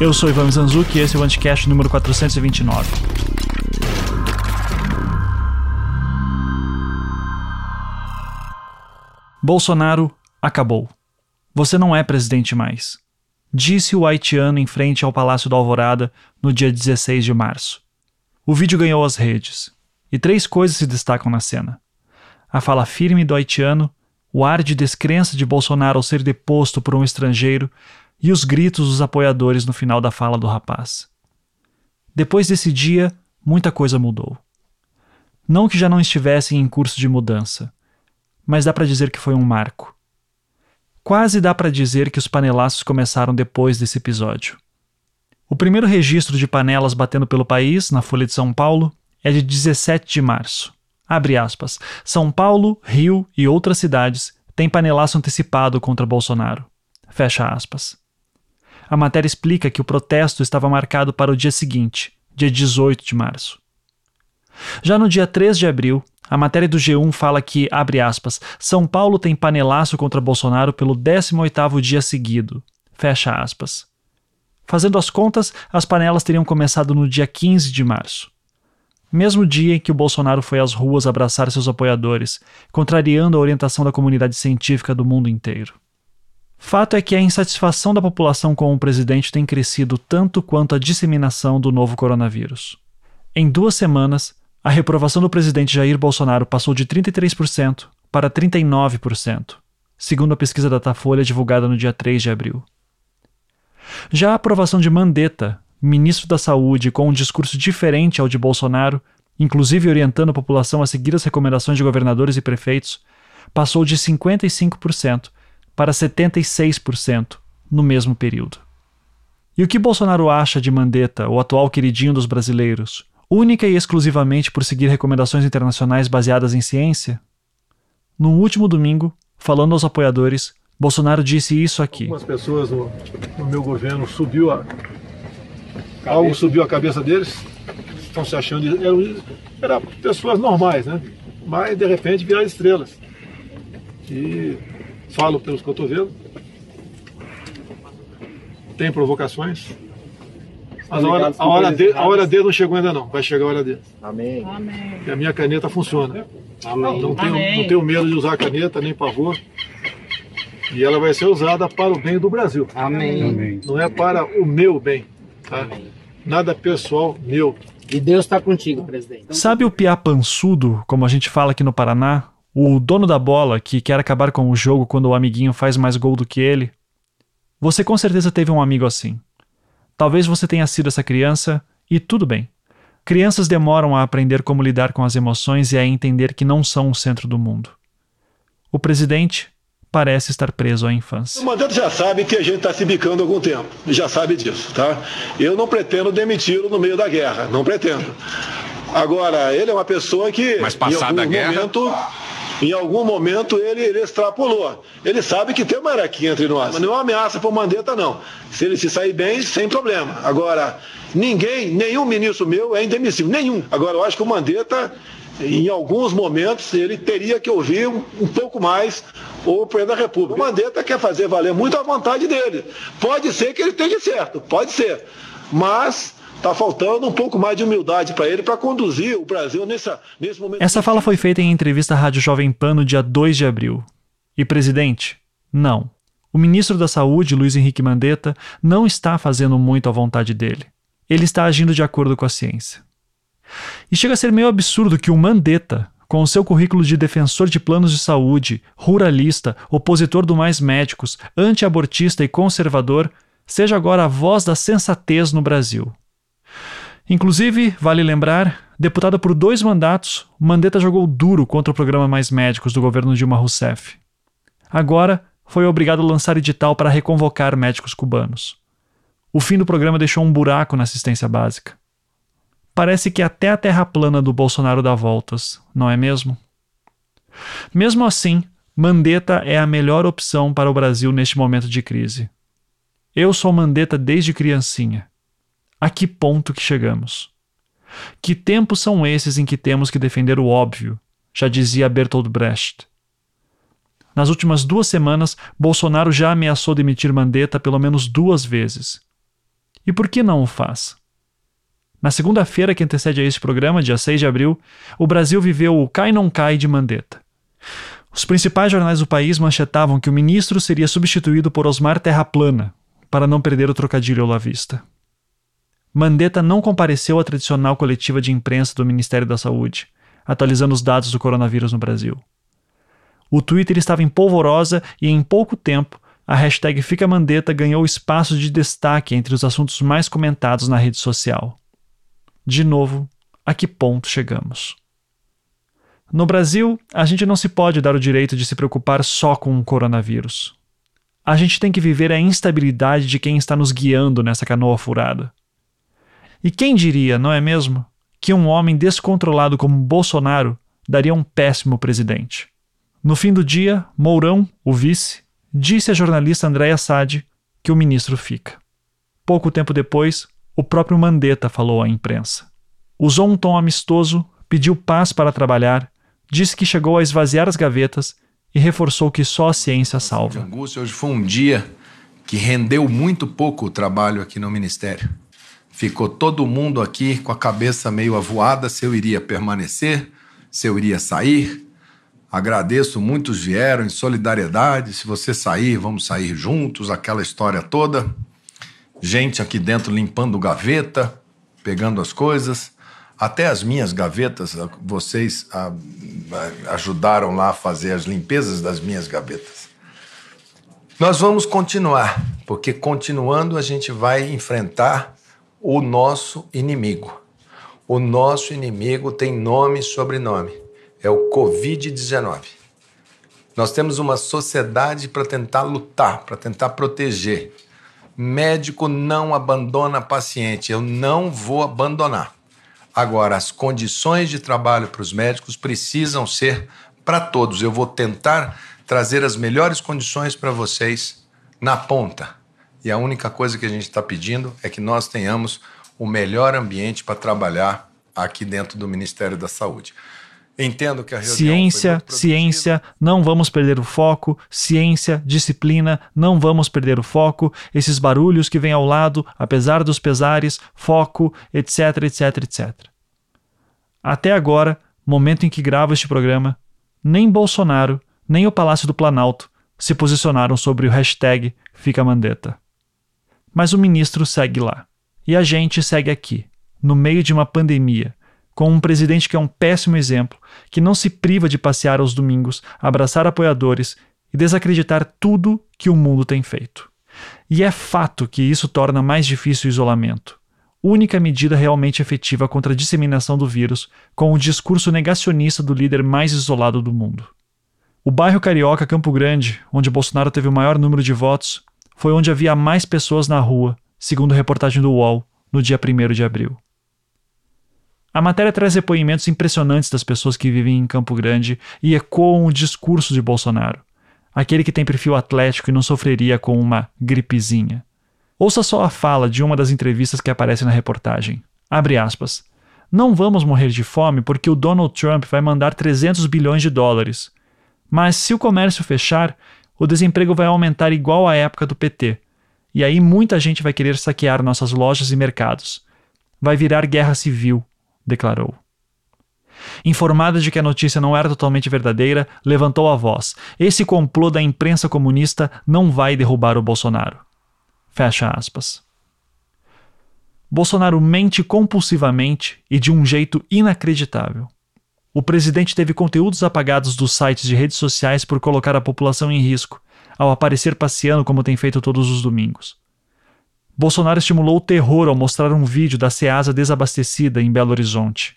Eu sou Ivan Zanzuki e esse é o Anticast número 429. Bolsonaro acabou. Você não é presidente mais. Disse o haitiano em frente ao Palácio da Alvorada no dia 16 de março. O vídeo ganhou as redes. E três coisas se destacam na cena: a fala firme do haitiano, o ar de descrença de Bolsonaro ao ser deposto por um estrangeiro e os gritos dos apoiadores no final da fala do rapaz. Depois desse dia, muita coisa mudou. Não que já não estivesse em curso de mudança, mas dá para dizer que foi um marco. Quase dá para dizer que os panelaços começaram depois desse episódio. O primeiro registro de panelas batendo pelo país, na Folha de São Paulo, é de 17 de março. Abre aspas. São Paulo, Rio e outras cidades têm panelaço antecipado contra Bolsonaro. Fecha aspas. A matéria explica que o protesto estava marcado para o dia seguinte, dia 18 de março. Já no dia 3 de abril, a matéria do G1 fala que, abre aspas, São Paulo tem panelaço contra Bolsonaro pelo 18º dia seguido. Fecha aspas. Fazendo as contas, as panelas teriam começado no dia 15 de março. Mesmo dia em que o Bolsonaro foi às ruas abraçar seus apoiadores, contrariando a orientação da comunidade científica do mundo inteiro. Fato é que a insatisfação da população com o presidente tem crescido tanto quanto a disseminação do novo coronavírus. Em duas semanas, a reprovação do presidente Jair Bolsonaro passou de 33% para 39%, segundo a pesquisa Datafolha divulgada no dia 3 de abril. Já a aprovação de Mandetta, ministro da Saúde, com um discurso diferente ao de Bolsonaro, inclusive orientando a população a seguir as recomendações de governadores e prefeitos, passou de 55% para 76% no mesmo período. E o que Bolsonaro acha de Mandetta, o atual queridinho dos brasileiros, única e exclusivamente por seguir recomendações internacionais baseadas em ciência? No último domingo, falando aos apoiadores, Bolsonaro disse isso aqui. Algumas pessoas no, no meu governo subiu a algo subiu a cabeça deles, estão se achando eram, eram pessoas normais, né? Mas de repente viraram estrelas. E falo pelos cotovelos. Tem provocações, mas a hora, a, hora de, a hora dele não chegou ainda não, vai chegar a hora dele. Amém. Amém. E a minha caneta funciona. Amém. Não tenho, Amém. não tenho medo de usar a caneta, nem pavor. E ela vai ser usada para o bem do Brasil. Amém. Não é para o meu bem. Tá? Nada pessoal meu. E Deus está contigo, presidente. Sabe o piá pançudo, como a gente fala aqui no Paraná? O dono da bola que quer acabar com o jogo quando o amiguinho faz mais gol do que ele? Você com certeza teve um amigo assim. Talvez você tenha sido essa criança e tudo bem. Crianças demoram a aprender como lidar com as emoções e a entender que não são o centro do mundo. O presidente parece estar preso à infância. O Mandetta já sabe que a gente está se bicando há algum tempo, já sabe disso, tá? Eu não pretendo demiti-lo no meio da guerra, não pretendo. Agora, ele é uma pessoa que, Mas em passada algum a guerra- momento, em algum momento ele, ele extrapolou. Ele sabe que tem uma hierarquia entre nós, mas não é uma ameaça para o Mandetta, não. Se ele se sair bem, sem problema. Agora, ninguém, nenhum ministro meu é indemissível, nenhum. Agora, eu acho que o Mandetta, em alguns momentos, ele teria que ouvir um, um pouco mais o presidente da República. O Mandetta quer fazer valer muito a vontade dele. Pode ser que ele esteja certo, pode ser. Mas está faltando um pouco mais de humildade para ele para conduzir o Brasil nessa, nesse momento. Essa fala foi feita em entrevista à Rádio Jovem Pan no dia 2 de abril. E presidente? Não. O ministro da Saúde, Luiz Henrique Mandetta, não está fazendo muito à vontade dele. Ele está agindo de acordo com a ciência. E chega a ser meio absurdo que o Mandetta, com o seu currículo de defensor de planos de saúde, ruralista, opositor do Mais Médicos, anti-abortista e conservador, seja agora a voz da sensatez no Brasil. Inclusive, vale lembrar, deputado por dois mandatos, Mandetta jogou duro contra o programa Mais Médicos do governo Dilma Rousseff. Agora, foi obrigado a lançar edital para reconvocar médicos cubanos. O fim do programa deixou um buraco na assistência básica. Parece que até a terra plana do Bolsonaro dá voltas, não é mesmo? Mesmo assim, Mandetta é a melhor opção para o Brasil neste momento de crise. Eu sou Mandetta desde criancinha. A que ponto que chegamos? Que tempos são esses em que temos que defender o óbvio? Já dizia Bertolt Brecht. Nas últimas duas semanas, Bolsonaro já ameaçou demitir Mandetta pelo menos duas vezes. E por que não o faz? Na segunda-feira que antecede a este programa, dia 6 de abril, o Brasil viveu o cai não cai de Mandetta. Os principais jornais do país manchetavam que o ministro seria substituído por Osmar Terra Plana, para não perder o trocadilho olavista. Mandetta não compareceu à tradicional coletiva de imprensa do Ministério da Saúde, atualizando os dados do coronavírus no Brasil. O Twitter estava em polvorosa e em pouco tempo a hashtag Fica Mandetta ganhou espaço de destaque entre os assuntos mais comentados na rede social. De novo, a que ponto chegamos? No Brasil, a gente não se pode dar o direito de se preocupar só com o coronavírus. A gente tem que viver a instabilidade de quem está nos guiando nessa canoa furada. E quem diria, não é mesmo, que um homem descontrolado como Bolsonaro daria um péssimo presidente? No fim do dia, Mourão, o vice, disse à jornalista Andréa Sade que o ministro fica. Pouco tempo depois, o próprio Mandetta falou à imprensa. Usou um tom amistoso, pediu paz para trabalhar, disse que chegou a esvaziar as gavetas e reforçou que só a ciência salva. Angústia, hoje foi um dia que rendeu muito pouco o trabalho aqui no Ministério. Ficou todo mundo aqui com a cabeça meio avoada se eu iria permanecer, se eu iria sair. Agradeço, muitos vieram em solidariedade. Se você sair, vamos sair juntos, aquela história toda gente aqui dentro limpando gaveta, pegando as coisas. Até as minhas gavetas, vocês ajudaram lá a fazer as limpezas das minhas gavetas. Nós vamos continuar, porque continuando a gente vai enfrentar o nosso inimigo. O nosso inimigo tem nome e sobrenome. É o Covid-19. Nós temos uma sociedade para tentar lutar, para tentar proteger. Médico não abandona paciente, eu não vou abandonar. Agora, as condições de trabalho para os médicos precisam ser para todos. Eu vou tentar trazer as melhores condições para vocês na ponta. E a única coisa que a gente está pedindo é que nós tenhamos o melhor ambiente para trabalhar aqui dentro do Ministério da Saúde. Entendo que a Ciência, ciência, não vamos perder o foco. Ciência, disciplina, não vamos perder o foco. Esses barulhos que vêm ao lado, apesar dos pesares, foco, etc, etc, etc. Até agora, momento em que gravo este programa, nem Bolsonaro, nem o Palácio do Planalto se posicionaram sobre o hashtag Fica Mandetta. Mas o ministro segue lá. E a gente segue aqui, no meio de uma pandemia, com um presidente que é um péssimo exemplo, que não se priva de passear aos domingos, abraçar apoiadores e desacreditar tudo que o mundo tem feito. E é fato que isso torna mais difícil o isolamento. Única medida realmente efetiva contra a disseminação do vírus, com o discurso negacionista do líder mais isolado do mundo. O bairro carioca Campo Grande, onde Bolsonaro teve o maior número de votos, foi onde havia mais pessoas na rua, segundo reportagem do UOL, no dia 1 de abril. A matéria traz depoimentos impressionantes das pessoas que vivem em Campo Grande e ecoam o discurso de Bolsonaro, aquele que tem perfil atlético e não sofreria com uma gripezinha. Ouça só a fala de uma das entrevistas que aparece na reportagem. Abre aspas. Não vamos morrer de fome porque o Donald Trump vai mandar 300 bilhões de dólares. Mas se o comércio fechar, o desemprego vai aumentar igual à época do PT. E aí muita gente vai querer saquear nossas lojas e mercados. Vai virar guerra civil declarou. Informada de que a notícia não era totalmente verdadeira, levantou a voz. Esse complô da imprensa comunista não vai derrubar o Bolsonaro. Fecha aspas. Bolsonaro mente compulsivamente e de um jeito inacreditável. O presidente teve conteúdos apagados dos sites de redes sociais por colocar a população em risco, ao aparecer passeando como tem feito todos os domingos. Bolsonaro estimulou o terror ao mostrar um vídeo da Ceasa desabastecida em Belo Horizonte.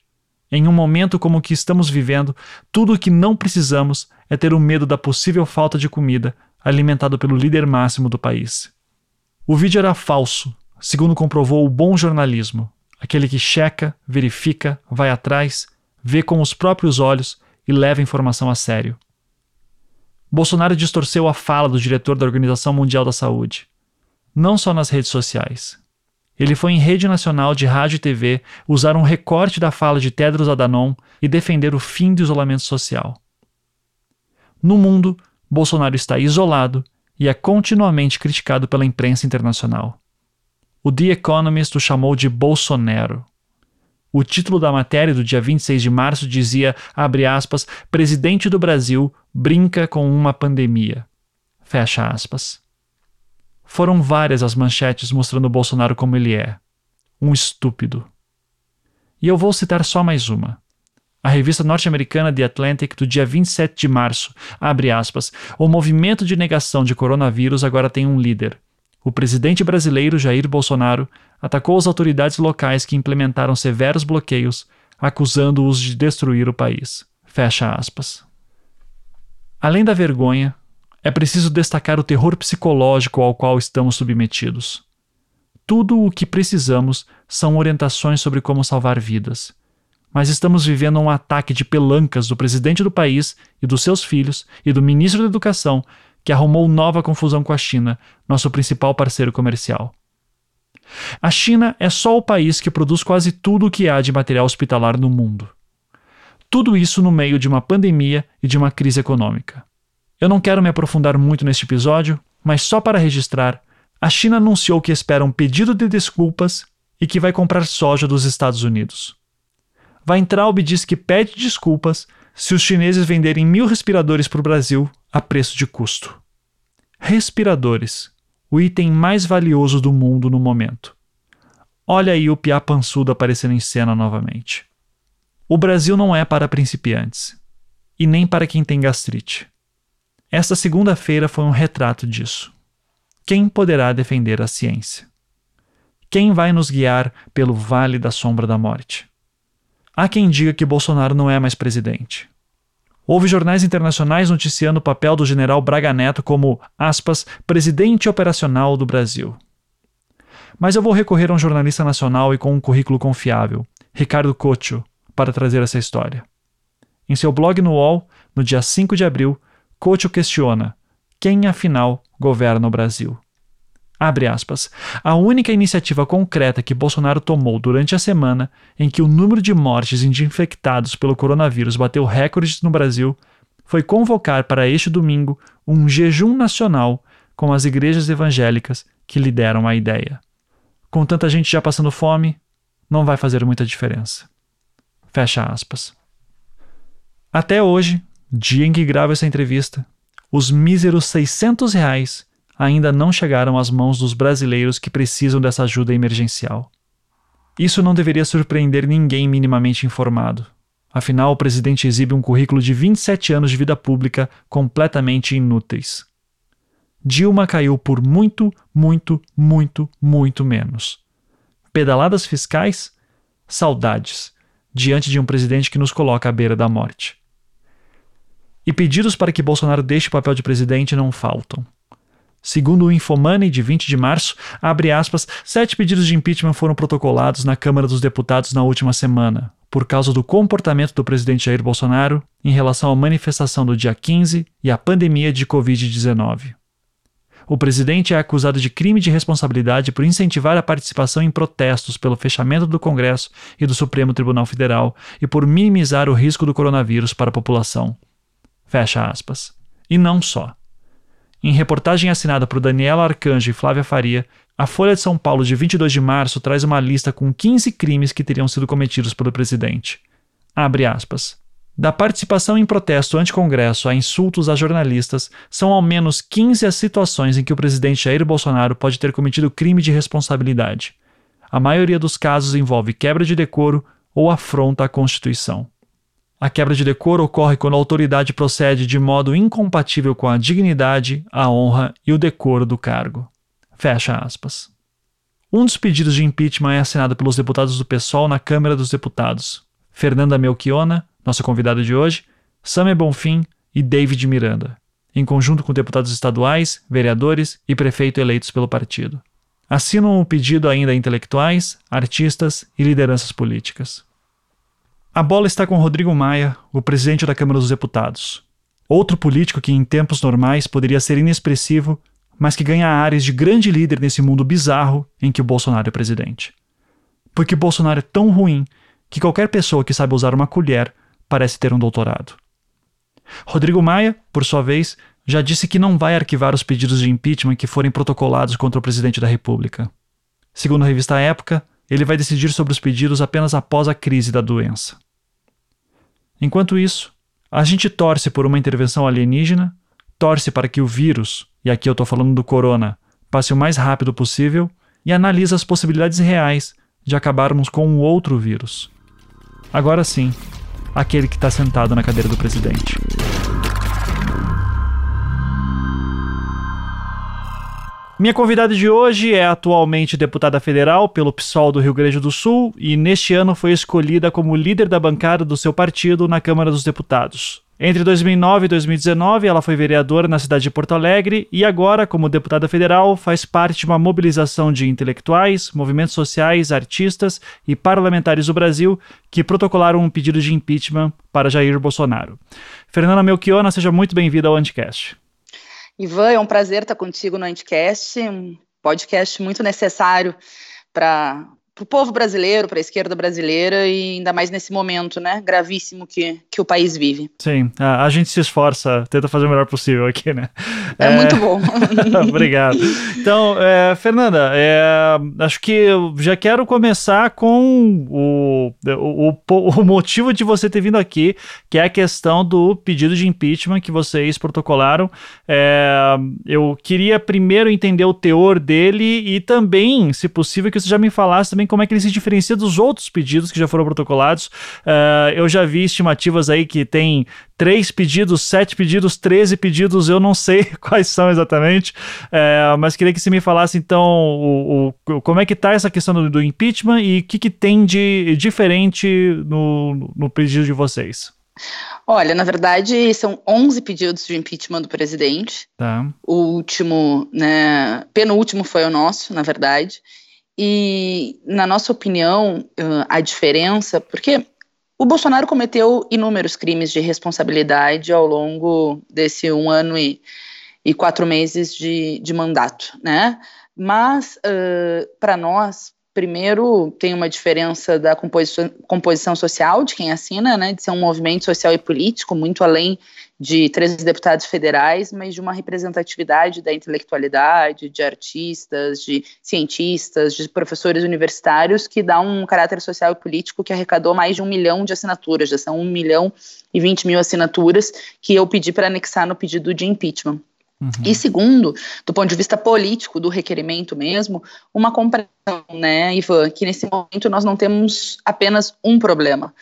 Em um momento como o que estamos vivendo, tudo o que não precisamos é ter o medo da possível falta de comida alimentado pelo líder máximo do país. O vídeo era falso, segundo comprovou o bom jornalismo, aquele que checa, verifica, vai atrás, vê com os próprios olhos e leva a informação a sério. Bolsonaro distorceu a fala do diretor da Organização Mundial da Saúde não só nas redes sociais. Ele foi em rede nacional de rádio e TV usar um recorte da fala de Tedros Adhanom e defender o fim do isolamento social. No mundo, Bolsonaro está isolado e é continuamente criticado pela imprensa internacional. o The Economist o chamou de Bolsonaro. O título da matéria do dia 26 de março dizia, abre aspas, presidente do Brasil brinca com uma pandemia. Fecha aspas. Foram várias as manchetes mostrando Bolsonaro como ele é. Um estúpido. E eu vou citar só mais uma. A revista norte-americana The Atlantic, do dia 27 de março, abre aspas, o movimento de negação de coronavírus agora tem um líder. O presidente brasileiro Jair Bolsonaro atacou as autoridades locais que implementaram severos bloqueios, acusando-os de destruir o país. Fecha aspas. Além da vergonha, é preciso destacar o terror psicológico ao qual estamos submetidos. Tudo o que precisamos são orientações sobre como salvar vidas. Mas estamos vivendo um ataque de pelancas do presidente do país e dos seus filhos e do ministro da Educação, que arrumou nova confusão com a China, nosso principal parceiro comercial. A China é só o país que produz quase tudo o que há de material hospitalar no mundo. Tudo isso no meio de uma pandemia e de uma crise econômica. Eu não quero me aprofundar muito neste episódio, mas só para registrar, a China anunciou que espera um pedido de desculpas e que vai comprar soja dos Estados Unidos. Weintraub diz que pede desculpas se os chineses venderem mil respiradores para o Brasil a preço de custo. Respiradores, o item mais valioso do mundo no momento. Olha aí o piá pançudo aparecendo em cena novamente. O Brasil não é para principiantes, e nem para quem tem gastrite. Esta segunda-feira foi um retrato disso. Quem poderá defender a ciência? Quem vai nos guiar pelo vale da sombra da morte? Há quem diga que Bolsonaro não é mais presidente. Houve jornais internacionais noticiando o papel do general Braga Neto como, aspas, presidente operacional do Brasil. Mas eu vou recorrer a um jornalista nacional e com um currículo confiável, Ricardo Cocho, para trazer essa história. Em seu blog no UOL, no dia 5 de abril, Couto questiona quem, afinal, governa o Brasil. Abre aspas. A única iniciativa concreta que Bolsonaro tomou durante a semana em que o número de mortes e de infectados pelo coronavírus bateu recordes no Brasil foi convocar para este domingo um jejum nacional com as igrejas evangélicas que lhe deram a ideia. Com tanta gente já passando fome, não vai fazer muita diferença. Fecha aspas. Até hoje, dia em que gravo essa entrevista, os míseros 600 reais ainda não chegaram às mãos dos brasileiros que precisam dessa ajuda emergencial. Isso não deveria surpreender ninguém minimamente informado. Afinal, o presidente exibe um currículo de 27 anos de vida pública completamente inúteis. Dilma caiu por muito, muito, muito, muito menos. Pedaladas fiscais? Saudades, diante de um presidente que nos coloca à beira da morte. E pedidos para que Bolsonaro deixe o papel de presidente não faltam. Segundo o Infomoney de 20 de março, abre aspas, sete pedidos de impeachment foram protocolados na Câmara dos Deputados na última semana, por causa do comportamento do presidente Jair Bolsonaro em relação à manifestação do dia 15 e à pandemia de Covid-19. O presidente é acusado de crime de responsabilidade por incentivar a participação em protestos pelo fechamento do Congresso e do Supremo Tribunal Federal e por minimizar o risco do coronavírus para a população. Fecha aspas. E não só. Em reportagem assinada por Daniela Arcanjo e Flávia Faria, a Folha de São Paulo de 22 de março traz uma lista com 15 crimes que teriam sido cometidos pelo presidente. Abre aspas. Da participação em protesto anti-congresso a insultos a jornalistas, são ao menos 15 as situações em que o presidente Jair Bolsonaro pode ter cometido crime de responsabilidade. A maioria dos casos envolve quebra de decoro ou afronta à Constituição. A quebra de decoro ocorre quando a autoridade procede de modo incompatível com a dignidade, a honra e o decoro do cargo. Fecha aspas. Um dos pedidos de impeachment é assinado pelos deputados do PSOL na Câmara dos Deputados. Fernanda Melchiona, nossa convidada de hoje, Samia Bonfim e David Miranda, em conjunto com deputados estaduais, vereadores e prefeito eleitos pelo partido. Assinam o pedido ainda intelectuais, artistas e lideranças políticas. A bola está com Rodrigo Maia, o presidente da Câmara dos Deputados. Outro político que em tempos normais poderia ser inexpressivo, mas que ganha áreas de grande líder nesse mundo bizarro em que o Bolsonaro é presidente. Porque Bolsonaro é tão ruim que qualquer pessoa que sabe usar uma colher parece ter um doutorado. Rodrigo Maia, por sua vez, já disse que não vai arquivar os pedidos de impeachment que forem protocolados contra o presidente da República. Segundo a revista Época, ele vai decidir sobre os pedidos apenas após a crise da doença. Enquanto isso, a gente torce por uma intervenção alienígena, torce para que o vírus, e aqui eu estou falando do corona, passe o mais rápido possível e analisa as possibilidades reais de acabarmos com um outro vírus. Agora sim, aquele que está sentado na cadeira do presidente. Minha convidada de hoje é atualmente deputada federal pelo PSOL do Rio Grande do Sul e neste ano foi escolhida como líder da bancada do seu partido na Câmara dos Deputados. Entre 2009 e 2019, ela foi vereadora na cidade de Porto Alegre e agora, como deputada federal, faz parte de uma mobilização de intelectuais, movimentos sociais, artistas e parlamentares do Brasil que protocolaram um pedido de impeachment para Jair Bolsonaro. Fernanda Melchiona, seja muito bem-vinda ao Anticast. Ivan, é um prazer estar contigo no Anticast, um podcast muito necessário para para o povo brasileiro, para a esquerda brasileira e ainda mais nesse momento, né, gravíssimo que, que o país vive. Sim, a, a gente se esforça, tenta fazer o melhor possível aqui, né? É, é... muito bom. Obrigado. Então, é, Fernanda, é, acho que eu já quero começar com o, o, o, motivo de você ter vindo aqui, que é a questão do pedido de impeachment que vocês protocolaram. É, eu queria primeiro entender o teor dele e também, se possível, que você já me falasse também como é que ele se diferencia dos outros pedidos que já foram protocolados. Uh, eu já vi estimativas aí que tem três pedidos, sete pedidos, treze pedidos, eu não sei quais são exatamente, uh, mas queria que você me falasse então o, o, como é que está essa questão do, do impeachment e o que, que tem de diferente no, no pedido de vocês. Olha, na verdade, são 11 pedidos de impeachment do presidente. Tá. O último, né, penúltimo foi o nosso, na verdade. E, na nossa opinião, a diferença, porque o Bolsonaro cometeu inúmeros crimes de responsabilidade ao longo desse um ano e, e quatro meses de, de mandato, né? Mas, uh, para nós, primeiro, tem uma diferença da composição, composição social de quem assina, né? De ser um movimento social e político, muito além de três deputados federais, mas de uma representatividade da intelectualidade, de artistas, de cientistas, de professores universitários, que dá um caráter social e político que arrecadou mais de um milhão de assinaturas, já são um milhão e vinte mil assinaturas que eu pedi para anexar no pedido de impeachment. Uhum. E segundo, do ponto de vista político, do requerimento mesmo, uma compreensão, né, Ivan, que nesse momento nós não temos apenas um problema.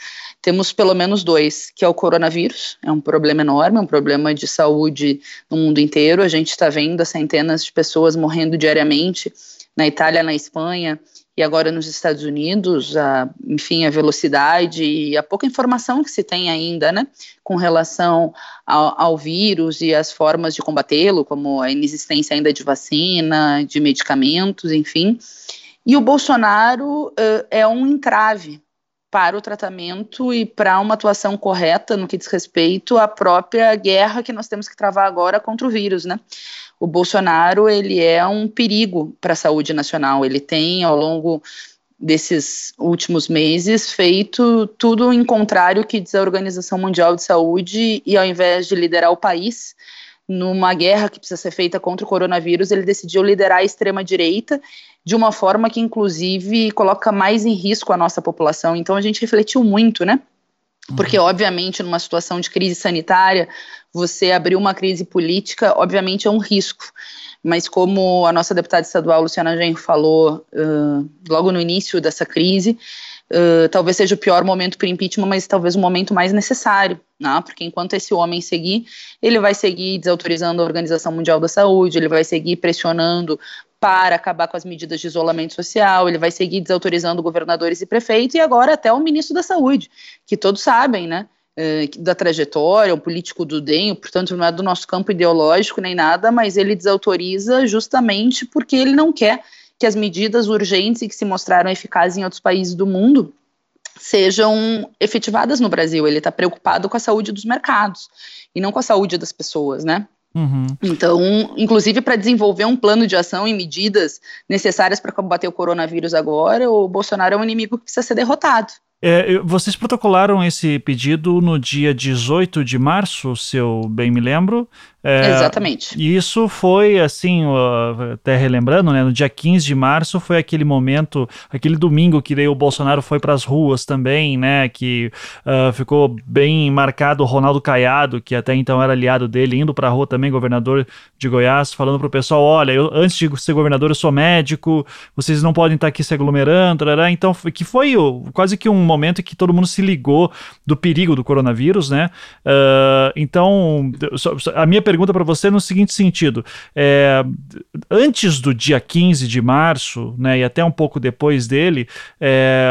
Temos pelo menos dois, que é o coronavírus, é um problema enorme, é um problema de saúde no mundo inteiro. A gente está vendo centenas de pessoas morrendo diariamente na Itália, na Espanha e agora nos Estados Unidos, a, enfim, a velocidade e a pouca informação que se tem ainda, né, com relação ao, ao vírus e as formas de combatê-lo, como a inexistência ainda de vacina, de medicamentos, enfim. E o Bolsonaro uh, é um entrave para o tratamento e para uma atuação correta no que diz respeito à própria guerra que nós temos que travar agora contra o vírus, né? O Bolsonaro, ele é um perigo para a saúde nacional, ele tem ao longo desses últimos meses feito tudo em contrário que diz a Organização Mundial de Saúde e ao invés de liderar o país numa guerra que precisa ser feita contra o coronavírus, ele decidiu liderar a extrema direita de uma forma que, inclusive, coloca mais em risco a nossa população. Então, a gente refletiu muito, né? Porque, uhum. obviamente, numa situação de crise sanitária, você abrir uma crise política, obviamente, é um risco. Mas, como a nossa deputada estadual, Luciana Genro, falou uh, logo no início dessa crise, uh, talvez seja o pior momento para o impeachment, mas talvez o momento mais necessário, né? porque enquanto esse homem seguir, ele vai seguir desautorizando a Organização Mundial da Saúde, ele vai seguir pressionando para acabar com as medidas de isolamento social, ele vai seguir desautorizando governadores e prefeitos, e agora até o ministro da Saúde, que todos sabem, né? Eh, da trajetória, um político do DEM, portanto não é do nosso campo ideológico nem nada, mas ele desautoriza justamente porque ele não quer que as medidas urgentes e que se mostraram eficazes em outros países do mundo sejam efetivadas no Brasil. Ele está preocupado com a saúde dos mercados e não com a saúde das pessoas, né? Uhum. Então, inclusive para desenvolver um plano de ação e medidas necessárias para combater o coronavírus agora, o Bolsonaro é um inimigo que precisa ser derrotado. É, vocês protocolaram esse pedido no dia 18 de março, se eu bem me lembro. É, Exatamente. E isso foi, assim, até relembrando, né, no dia 15 de março foi aquele momento, aquele domingo que daí o Bolsonaro foi para as ruas também, né, que uh, ficou bem marcado o Ronaldo Caiado, que até então era aliado dele, indo para a rua também, governador de Goiás, falando para o pessoal, olha, eu, antes de ser governador eu sou médico, vocês não podem estar aqui se aglomerando, tarará. então que foi quase que um momento em que todo mundo se ligou do perigo do coronavírus, né, uh, então a minha pergunta para você no seguinte sentido: é, antes do dia 15 de março, né, e até um pouco depois dele, é,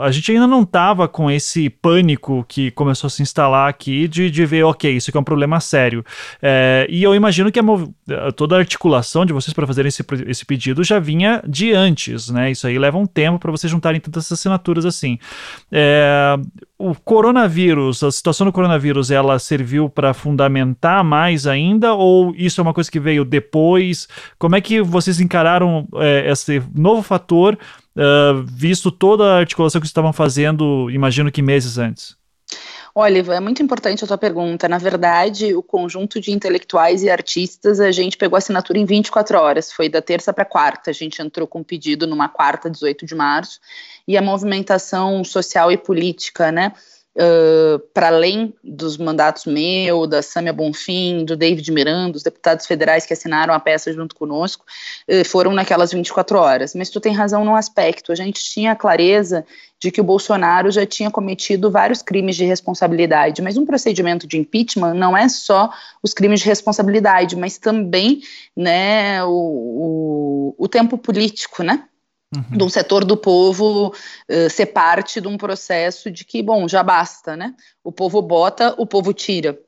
a gente ainda não estava com esse pânico que começou a se instalar aqui de, de ver, ok, isso aqui é um problema sério. É, e eu imagino que a, toda a articulação de vocês para fazerem esse, esse pedido já vinha de antes, né? Isso aí leva um tempo para vocês juntarem tantas assinaturas assim. É, o coronavírus, a situação do coronavírus, ela serviu para fundamentar mais ainda ou isso é uma coisa que veio depois? Como é que vocês encararam é, esse novo fator, uh, visto toda a articulação que estavam fazendo, imagino que meses antes? Olha, é muito importante a tua pergunta. Na verdade, o conjunto de intelectuais e artistas, a gente pegou a assinatura em 24 horas. Foi da terça para quarta. A gente entrou com um pedido numa quarta, 18 de março, e a movimentação social e política, né? Uh, para além dos mandatos meu, da Sâmia Bonfim, do David Miranda, os deputados federais que assinaram a peça junto conosco, uh, foram naquelas 24 horas. Mas tu tem razão num aspecto, a gente tinha clareza de que o Bolsonaro já tinha cometido vários crimes de responsabilidade, mas um procedimento de impeachment não é só os crimes de responsabilidade, mas também né, o, o, o tempo político, né? Uhum. de um setor do povo uh, ser parte de um processo de que, bom, já basta, né? O povo bota, o povo tira.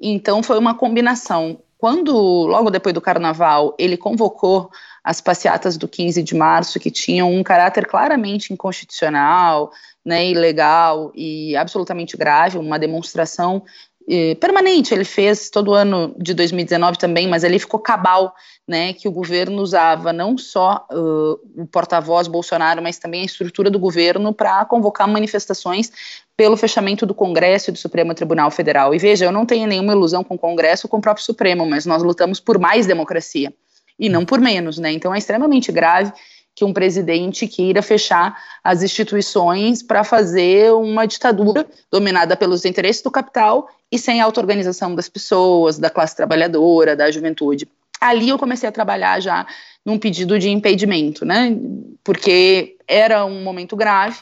Então foi uma combinação. Quando, logo depois do carnaval, ele convocou as passeatas do 15 de março, que tinham um caráter claramente inconstitucional, né, ilegal e absolutamente grave, uma demonstração permanente, ele fez todo ano de 2019 também, mas ali ficou cabal, né, que o governo usava não só uh, o porta-voz Bolsonaro, mas também a estrutura do governo para convocar manifestações pelo fechamento do Congresso e do Supremo Tribunal Federal. E veja, eu não tenho nenhuma ilusão com o Congresso ou com o próprio Supremo, mas nós lutamos por mais democracia e não por menos, né? Então é extremamente grave que um presidente queira fechar as instituições para fazer uma ditadura dominada pelos interesses do capital e sem auto-organização das pessoas, da classe trabalhadora, da juventude. Ali eu comecei a trabalhar já num pedido de impedimento, né? Porque era um momento grave.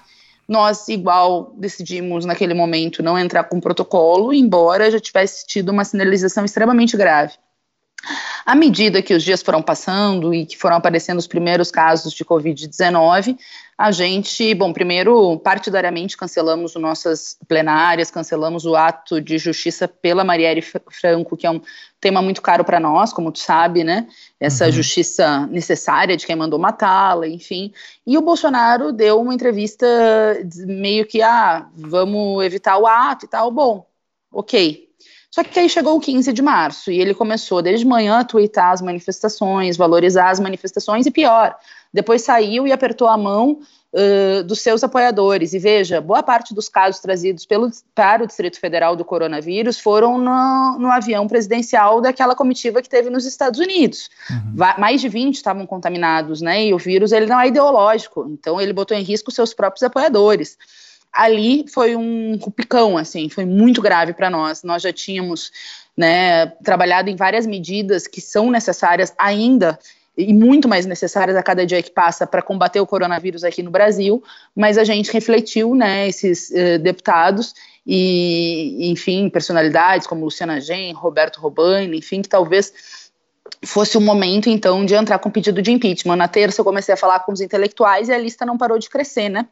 Nós, igual, decidimos naquele momento não entrar com protocolo, embora já tivesse tido uma sinalização extremamente grave. À medida que os dias foram passando e que foram aparecendo os primeiros casos de Covid-19, a gente, bom, primeiro, partidariamente cancelamos as nossas plenárias, cancelamos o ato de justiça pela Marielle Franco, que é um tema muito caro para nós, como tu sabe, né? Essa uhum. justiça necessária de quem mandou matá-la, enfim. E o Bolsonaro deu uma entrevista meio que, ah, vamos evitar o ato e tal. Bom, ok, só que aí chegou o 15 de março e ele começou desde manhã a twittar as manifestações, valorizar as manifestações e pior, depois saiu e apertou a mão uh, dos seus apoiadores. E veja, boa parte dos casos trazidos pelo, para o Distrito Federal do coronavírus foram no, no avião presidencial daquela comitiva que teve nos Estados Unidos. Uhum. mais de 20 estavam contaminados, né? E o vírus ele não é ideológico, então ele botou em risco seus próprios apoiadores ali foi um picão, assim, foi muito grave para nós. Nós já tínhamos né, trabalhado em várias medidas que são necessárias ainda e muito mais necessárias a cada dia que passa para combater o coronavírus aqui no Brasil, mas a gente refletiu, né, esses uh, deputados e, enfim, personalidades como Luciana Gen, Roberto Robani, enfim, que talvez fosse o momento, então, de entrar com pedido de impeachment. Na terça eu comecei a falar com os intelectuais e a lista não parou de crescer, né?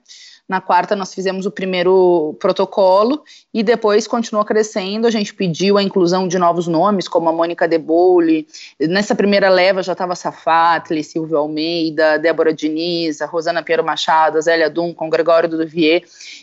Na quarta, nós fizemos o primeiro protocolo e depois continuou crescendo. A gente pediu a inclusão de novos nomes, como a Mônica De Boule. Nessa primeira leva já estava Safatli, Silvio Almeida, Débora Diniz, a Rosana Piero Machado, a Zélia Duncan, Gregório Duvier.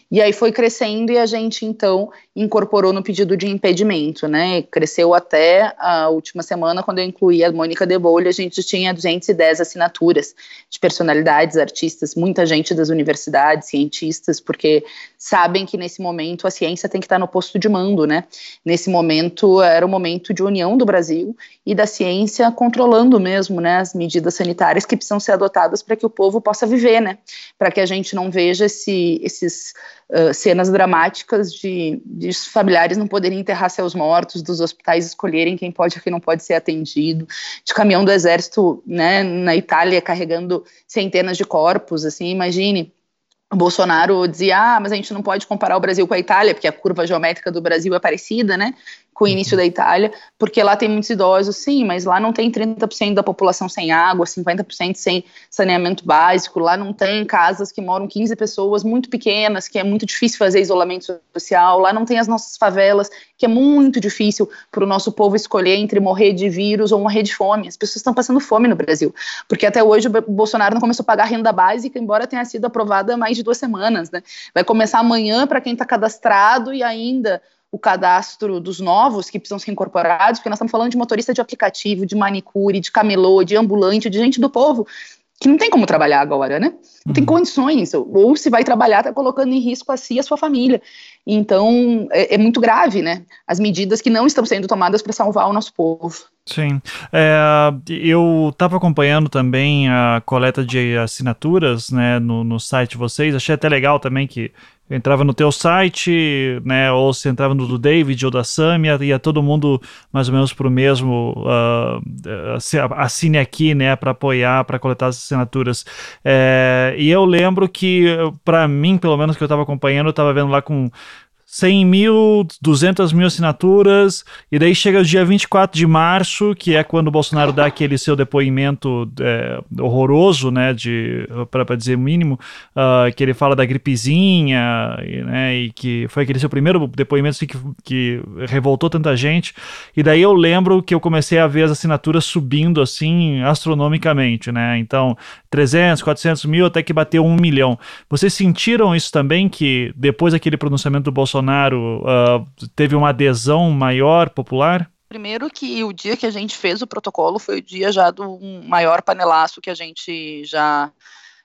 E aí foi crescendo e a gente, então, incorporou no pedido de impedimento, né? Cresceu até a última semana, quando eu incluí a Mônica De Boule, a gente tinha 210 assinaturas de personalidades, artistas, muita gente das universidades, cientistas, porque sabem que nesse momento a ciência tem que estar no posto de mando, né? Nesse momento era o momento de união do Brasil e da ciência controlando mesmo, né, as medidas sanitárias que precisam ser adotadas para que o povo possa viver, né? Para que a gente não veja esse, esses uh, cenas dramáticas de, de familiares não poderem enterrar seus mortos, dos hospitais escolherem quem pode e quem não pode ser atendido, de caminhão do exército, né, na Itália carregando centenas de corpos, assim, imagine o Bolsonaro dizia, ah, mas a gente não pode comparar o Brasil com a Itália, porque a curva geométrica do Brasil é parecida, né? Com o início da Itália, porque lá tem muitos idosos, sim, mas lá não tem 30% da população sem água, 50% sem saneamento básico, lá não tem casas que moram 15 pessoas muito pequenas, que é muito difícil fazer isolamento social, lá não tem as nossas favelas, que é muito difícil para o nosso povo escolher entre morrer de vírus ou morrer de fome. As pessoas estão passando fome no Brasil, porque até hoje o Bolsonaro não começou a pagar renda básica, embora tenha sido aprovada há mais de duas semanas, né? Vai começar amanhã para quem está cadastrado e ainda o cadastro dos novos que precisam ser incorporados, porque nós estamos falando de motorista de aplicativo, de manicure, de camelô, de ambulante, de gente do povo que não tem como trabalhar agora, né? Não tem uhum. condições, ou se vai trabalhar, está colocando em risco a si e a sua família. Então, é, é, muito grave, né? As medidas que não estão sendo tomadas para salvar o nosso povo. Sim. É, eu estava acompanhando também a coleta de assinaturas né, no, no site de vocês, achei até legal também que entrava no teu site, né, ou se entrava no do David ou da Samia, ia todo mundo mais ou menos para o mesmo, uh, assine aqui, né, para apoiar, para coletar as assinaturas. É, e eu lembro que, para mim, pelo menos que eu estava acompanhando, eu estava vendo lá com 100 mil, 200 mil assinaturas, e daí chega o dia 24 de março, que é quando o Bolsonaro dá aquele seu depoimento é, horroroso, né, para dizer o mínimo, uh, que ele fala da gripezinha, e, né, e que foi aquele seu primeiro depoimento assim, que, que revoltou tanta gente, e daí eu lembro que eu comecei a ver as assinaturas subindo, assim, astronomicamente, né, então 300, 400 mil, até que bateu um milhão. Vocês sentiram isso também, que depois daquele pronunciamento do Bolsonaro Bolsonaro uh, teve uma adesão maior, popular? Primeiro que o dia que a gente fez o protocolo foi o dia já do maior panelaço que a gente já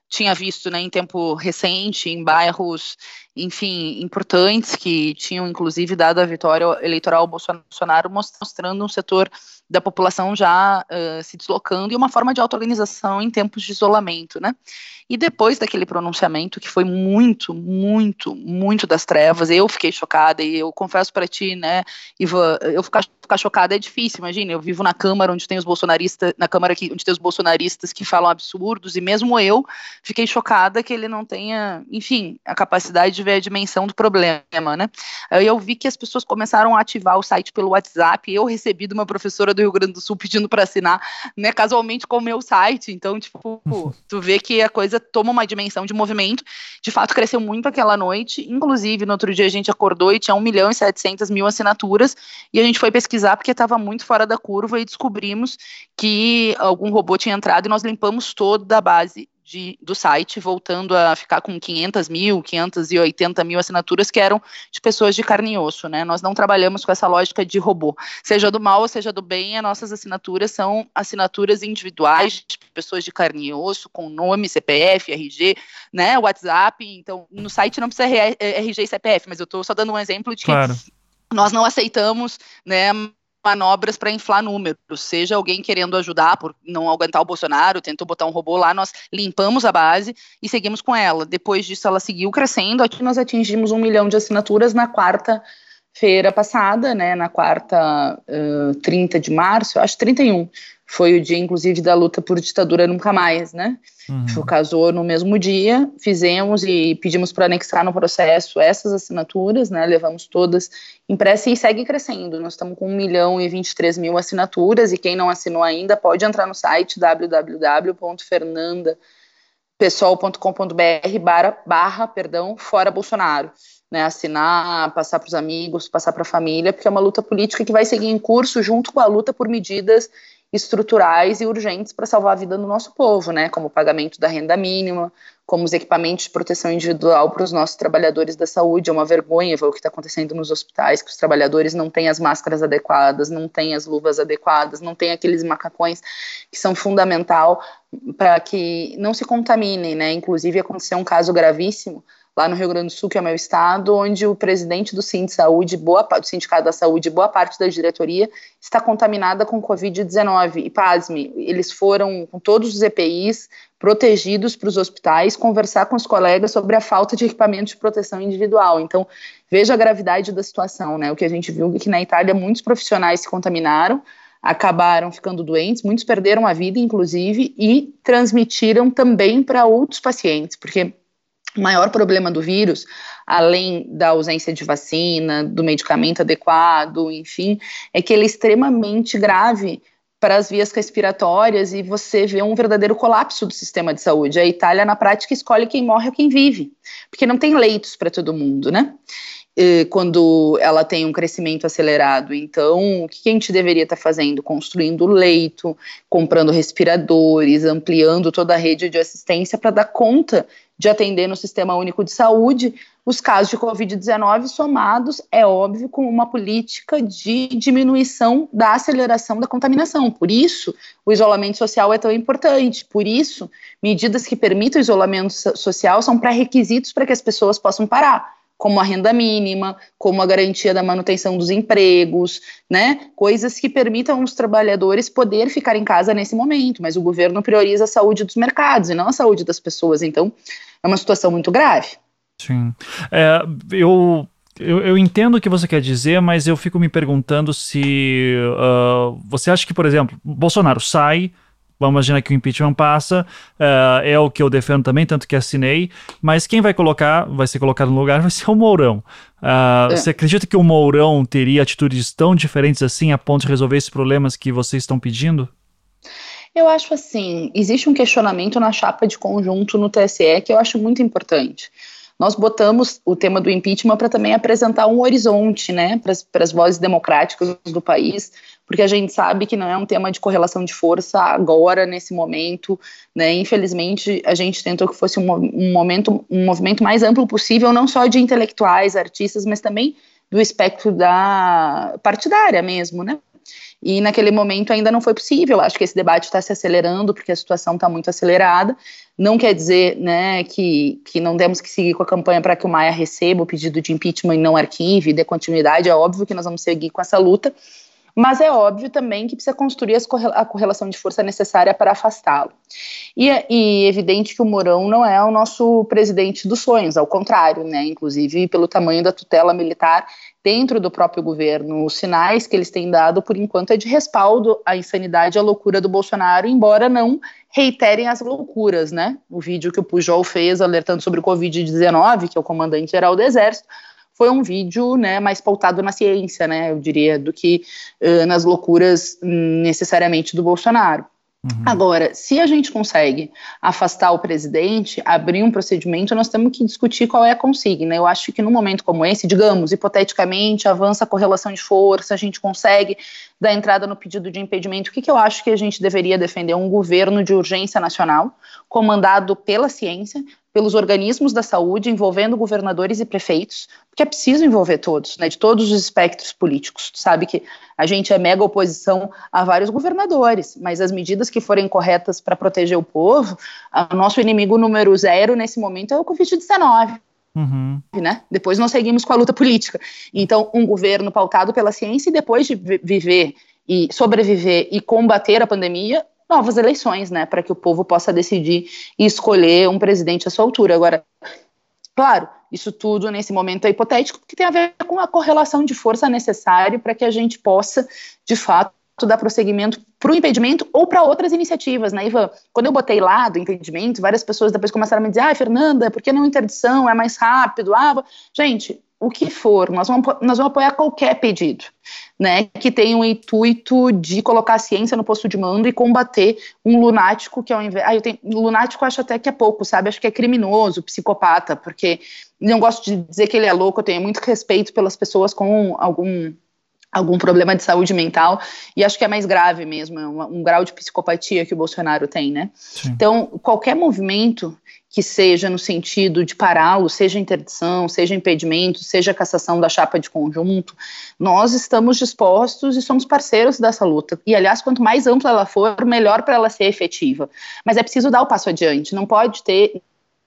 tinha visto né, em tempo recente, em bairros, enfim, importantes, que tinham inclusive dado a vitória eleitoral ao Bolsonaro, mostrando um setor da população já uh, se deslocando e uma forma de auto-organização em tempos de isolamento, né? E depois daquele pronunciamento que foi muito, muito, muito das trevas, eu fiquei chocada e eu confesso para ti, né, Ivan, eu ficar, ficar chocada é difícil, imagina, eu vivo na Câmara onde tem os bolsonaristas, na Câmara aqui, onde tem os bolsonaristas que falam absurdos e mesmo eu fiquei chocada que ele não tenha, enfim, a capacidade de ver a dimensão do problema, né? Aí eu vi que as pessoas começaram a ativar o site pelo WhatsApp, eu recebi de uma professora do Rio Grande do Sul pedindo para assinar, né, casualmente com o meu site. Então, tipo, tu vê que a coisa toma uma dimensão de movimento. De fato, cresceu muito aquela noite. Inclusive, no outro dia a gente acordou e tinha 1 milhão e 700 mil assinaturas. E a gente foi pesquisar porque estava muito fora da curva e descobrimos que algum robô tinha entrado e nós limpamos toda a base de, do site, voltando a ficar com 500 mil, 580 mil assinaturas que eram de pessoas de carne e osso, né? Nós não trabalhamos com essa lógica de robô. Seja do mal ou seja do bem, as nossas assinaturas são assinaturas individuais de pessoas de carne e osso, com nome, CPF, RG, né? WhatsApp. Então, no site não precisa RG e CPF, mas eu estou só dando um exemplo de que claro. nós não aceitamos, né? Manobras para inflar números, seja alguém querendo ajudar por não aguentar o Bolsonaro, tentou botar um robô lá, nós limpamos a base e seguimos com ela. Depois disso, ela seguiu crescendo, aqui nós atingimos um milhão de assinaturas na quarta feira passada, né, na quarta uh, 30 de março, acho 31, foi o dia, inclusive, da luta por ditadura nunca mais, né? Uhum. Casou no mesmo dia, fizemos e pedimos para anexar no processo essas assinaturas, né? Levamos todas impressas e segue crescendo. Nós estamos com 1 milhão e 23 mil assinaturas e quem não assinou ainda pode entrar no site www.fernandapessoal.com.br barra, barra, perdão, fora Bolsonaro. Né, assinar, passar para os amigos, passar para a família, porque é uma luta política que vai seguir em curso junto com a luta por medidas estruturais e urgentes para salvar a vida do nosso povo, né? Como o pagamento da renda mínima, como os equipamentos de proteção individual para os nossos trabalhadores da saúde. É uma vergonha ver o que está acontecendo nos hospitais, que os trabalhadores não têm as máscaras adequadas, não têm as luvas adequadas, não têm aqueles macacões que são fundamental para que não se contaminem, né? Inclusive aconteceu um caso gravíssimo lá no Rio Grande do Sul, que é o meu estado, onde o presidente do Sind Saúde, boa, do Sindicato da Saúde, boa parte da diretoria está contaminada com Covid-19. E pasme, eles foram com todos os EPIs protegidos para os hospitais conversar com os colegas sobre a falta de equipamento de proteção individual. Então, veja a gravidade da situação, né? O que a gente viu é que na Itália muitos profissionais se contaminaram, acabaram ficando doentes, muitos perderam a vida, inclusive, e transmitiram também para outros pacientes, porque o maior problema do vírus, além da ausência de vacina, do medicamento adequado, enfim, é que ele é extremamente grave para as vias respiratórias e você vê um verdadeiro colapso do sistema de saúde. A Itália, na prática, escolhe quem morre ou quem vive, porque não tem leitos para todo mundo, né? quando ela tem um crescimento acelerado. Então, o que a gente deveria estar fazendo? Construindo leito, comprando respiradores, ampliando toda a rede de assistência para dar conta de atender no Sistema Único de Saúde os casos de Covid-19 somados, é óbvio, com uma política de diminuição da aceleração da contaminação. Por isso, o isolamento social é tão importante. Por isso, medidas que permitam o isolamento social são pré-requisitos para que as pessoas possam parar como a renda mínima, como a garantia da manutenção dos empregos, né? Coisas que permitam os trabalhadores poder ficar em casa nesse momento, mas o governo prioriza a saúde dos mercados e não a saúde das pessoas. Então, é uma situação muito grave. Sim. É, eu eu, eu, entendo o que você quer dizer, mas eu fico me perguntando se uh, você acha que, por exemplo, Bolsonaro sai, Vamos imaginar que o impeachment passa, uh, é o que eu defendo também, tanto que assinei, mas quem vai colocar, vai ser colocado no lugar, vai ser o Mourão. Uh, é. Você acredita que o Mourão teria atitudes tão diferentes assim a ponto de resolver esses problemas que vocês estão pedindo? Eu acho assim, existe um questionamento na chapa de conjunto no TSE que eu acho muito importante nós botamos o tema do impeachment para também apresentar um horizonte, né, para as vozes democráticas do país, porque a gente sabe que não é um tema de correlação de força agora, nesse momento, né, infelizmente a gente tentou que fosse um, um momento, um movimento mais amplo possível, não só de intelectuais, artistas, mas também do espectro da partidária mesmo, né, e naquele momento ainda não foi possível. Acho que esse debate está se acelerando, porque a situação está muito acelerada. Não quer dizer né, que, que não temos que seguir com a campanha para que o Maia receba o pedido de impeachment e não arquive, dê continuidade. É óbvio que nós vamos seguir com essa luta, mas é óbvio também que precisa construir a correlação de força necessária para afastá-lo. E, e evidente que o Mourão não é o nosso presidente dos sonhos, ao contrário, né? Inclusive pelo tamanho da tutela militar dentro do próprio governo. Os sinais que eles têm dado, por enquanto, é de respaldo à insanidade e à loucura do Bolsonaro, embora não reiterem as loucuras, né? O vídeo que o Pujol fez alertando sobre o Covid-19, que é o comandante-geral do Exército, foi um vídeo né, mais pautado na ciência, né, eu diria, do que uh, nas loucuras hum, necessariamente do Bolsonaro. Uhum. Agora, se a gente consegue afastar o presidente, abrir um procedimento, nós temos que discutir qual é a consigna. Eu acho que num momento como esse, digamos, hipoteticamente, avança a correlação de força, a gente consegue dar entrada no pedido de impedimento. O que, que eu acho que a gente deveria defender? Um governo de urgência nacional, comandado pela ciência, pelos organismos da saúde, envolvendo governadores e prefeitos, porque é preciso envolver todos, né, de todos os espectros políticos. Tu sabe que a gente é mega oposição a vários governadores, mas as medidas que forem corretas para proteger o povo, o nosso inimigo número zero nesse momento é o Covid-19. Uhum. Né? Depois nós seguimos com a luta política. Então, um governo pautado pela ciência e depois de viver e sobreviver e combater a pandemia, novas eleições, né, para que o povo possa decidir e escolher um presidente à sua altura. Agora, claro, isso tudo nesse momento é hipotético, porque tem a ver com a correlação de força necessária para que a gente possa, de fato, dar prosseguimento para o impedimento ou para outras iniciativas, né, Ivan? Quando eu botei lá do impedimento, várias pessoas depois começaram a me dizer, ah, Fernanda, por que não interdição? É mais rápido? Ah, gente, o que for, nós vamos, nós vamos apoiar qualquer pedido, né, que tenha o intuito de colocar a ciência no posto de mando e combater um lunático que ao invés, ah, eu tenho, lunático acho até que é pouco, sabe, acho que é criminoso, psicopata, porque não gosto de dizer que ele é louco, eu tenho muito respeito pelas pessoas com algum algum problema de saúde mental, e acho que é mais grave mesmo, é um, um grau de psicopatia que o Bolsonaro tem, né? Sim. Então, qualquer movimento que seja no sentido de pará-lo, seja interdição, seja impedimento, seja cassação da chapa de conjunto, nós estamos dispostos e somos parceiros dessa luta. E, aliás, quanto mais ampla ela for, melhor para ela ser efetiva. Mas é preciso dar o passo adiante, não pode ter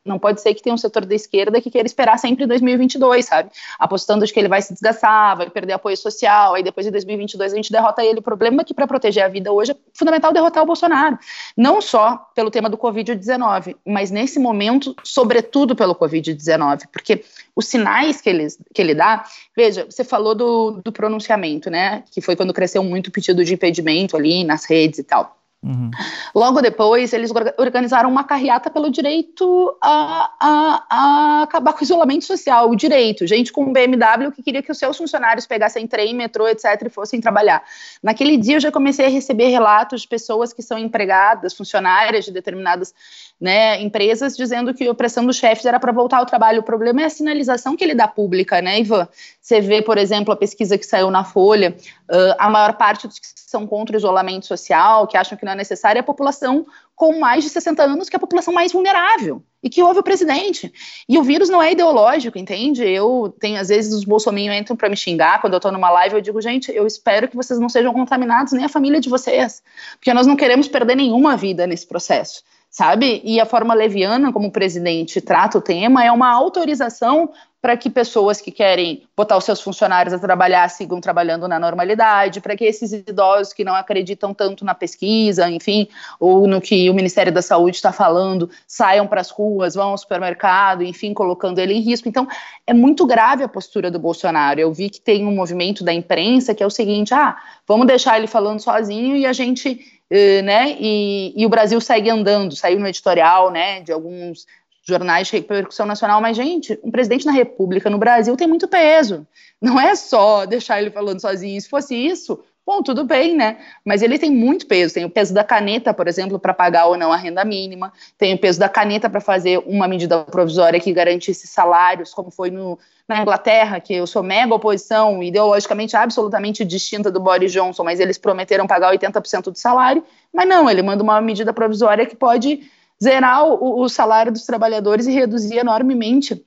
Não pode ser que tenha um setor da esquerda que queira esperar sempre 2022, sabe? Apostando de que ele vai se desgastar, vai perder apoio social, aí depois de 2022 a gente derrota ele. O problema é que para proteger a vida hoje é fundamental derrotar o Bolsonaro. Não só pelo tema do Covid-19, mas nesse momento, sobretudo pelo Covid-19, porque os sinais que ele, que ele dá. Veja, você falou do, do pronunciamento, né? Que foi quando cresceu muito o pedido de impedimento ali nas redes e tal. Uhum. Logo depois, eles organizaram uma carreata pelo direito a, a, a, acabar com o isolamento social, o direito. Gente com BMW que queria que os seus funcionários pegassem trem, metrô, etc., e fossem trabalhar. Naquele dia, eu já comecei a receber relatos de pessoas que são empregadas, funcionárias de determinadas né, empresas, dizendo que a opressão dos chefes era para voltar ao trabalho. O problema é a sinalização que ele dá pública, né, Ivan? Você vê, por exemplo, a pesquisa que saiu na Folha, uh, a maior parte dos que são contra o isolamento social, que acham que não é necessário, é a população com mais de 60 anos, que é a população mais vulnerável, e que ouve o presidente. E o vírus não é ideológico, entende? Eu tenho, às vezes, os bolsominions entram para me xingar quando eu estou numa live, eu digo, gente, eu espero que vocês não sejam contaminados, nem a família de vocês, porque nós não queremos perder nenhuma vida nesse processo sabe? E a forma leviana como o presidente trata o tema é uma autorização para que pessoas que querem botar os seus funcionários a trabalhar sigam trabalhando na normalidade, para que esses idosos que não acreditam tanto na pesquisa, enfim, ou no que o Ministério da Saúde está falando, saiam para as ruas, vão ao supermercado, enfim, colocando ele em risco. Então, é muito grave a postura do Bolsonaro. Eu vi que tem um movimento da imprensa que é o seguinte: ah, vamos deixar ele falando sozinho e a gente. Uh, né, e, e, o Brasil segue andando, saiu no editorial, né, de alguns jornais de repercussão nacional, mas, gente, um presidente da República no Brasil tem muito peso. Não é só deixar ele falando sozinho. Se fosse isso, bom, tudo bem, né? Mas ele tem muito peso. Tem o peso da caneta, por exemplo, para pagar ou não a renda mínima. Tem o peso da caneta para fazer uma medida provisória que garantisse salários, como foi no, na Inglaterra, que eu sou mega oposição, ideologicamente absolutamente distinta do Boris Johnson, mas eles prometeram pagar 80% do salário. Mas não, ele manda uma medida provisória que pode zerar o, o salário dos trabalhadores e reduzir enormemente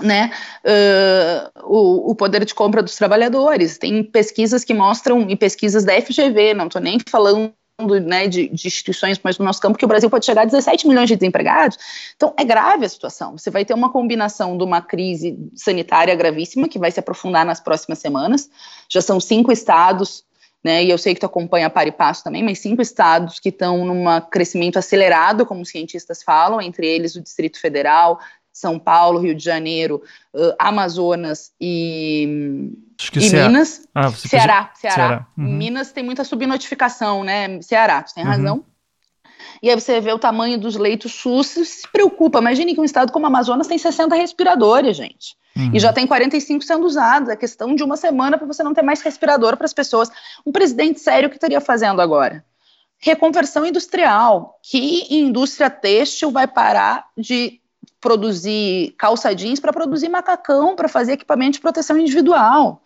né, uh, o, o, poder de compra dos trabalhadores. Tem pesquisas que mostram, e pesquisas da FGV, não estou nem falando né, de, de, instituições, mas no nosso campo, que o Brasil pode chegar a 17 milhões de desempregados. Então, é grave a situação. Você vai ter uma combinação de uma crise sanitária gravíssima, que vai se aprofundar nas próximas semanas. Já são cinco estados né, e eu sei que tu acompanha par e passo também, mas cinco estados que estão num crescimento acelerado, como os cientistas falam, entre eles o Distrito Federal, São Paulo, Rio de Janeiro, uh, Amazonas e, e Minas. Ah, Ceará, Ceará. Ceará. Uhum. Minas tem muita subnotificação, né? Ceará, tu tem uhum. razão. E aí você vê o tamanho dos leitos SUS se preocupa. Imagine que um estado como Amazonas tem 60 respiradores, gente. Uhum. E já tem 45 sendo usados. É questão de uma semana para você não ter mais respirador para as pessoas. Um presidente sério, o que estaria fazendo agora? Reconversão industrial. Que indústria têxtil vai parar de produzir calça jeans para produzir macacão, para fazer equipamento de proteção individual?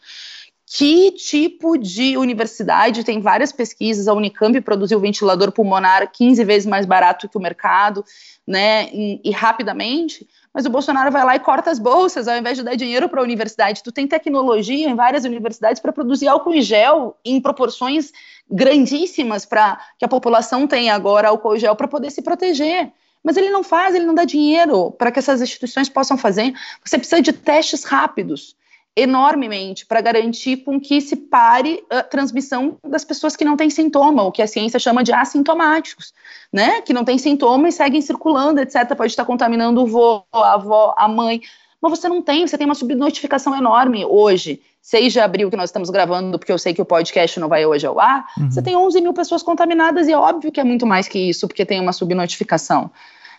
Que tipo de universidade, tem várias pesquisas, a Unicamp produziu ventilador pulmonar 15 vezes mais barato que o mercado, né, e, e, rapidamente, mas o Bolsonaro vai lá e corta as bolsas, ao invés de dar dinheiro para a universidade. Tu tem tecnologia em várias universidades para produzir álcool em gel em proporções grandíssimas para que a população tenha agora álcool em gel para poder se proteger. Mas ele não faz, ele não dá dinheiro para que essas instituições possam fazer. Você precisa de testes rápidos enormemente para garantir com que se pare a transmissão das pessoas que não têm sintoma, o que a ciência chama de assintomáticos, né? Que não têm sintoma e seguem circulando, etc. Pode estar contaminando o vô, a avó, a mãe. Mas você não tem, você tem uma subnotificação enorme hoje. 6 de abril que nós estamos gravando, porque eu sei que o podcast não vai hoje ao ar, uhum. você tem 11 mil pessoas contaminadas e é óbvio que é muito mais que isso, porque tem uma subnotificação.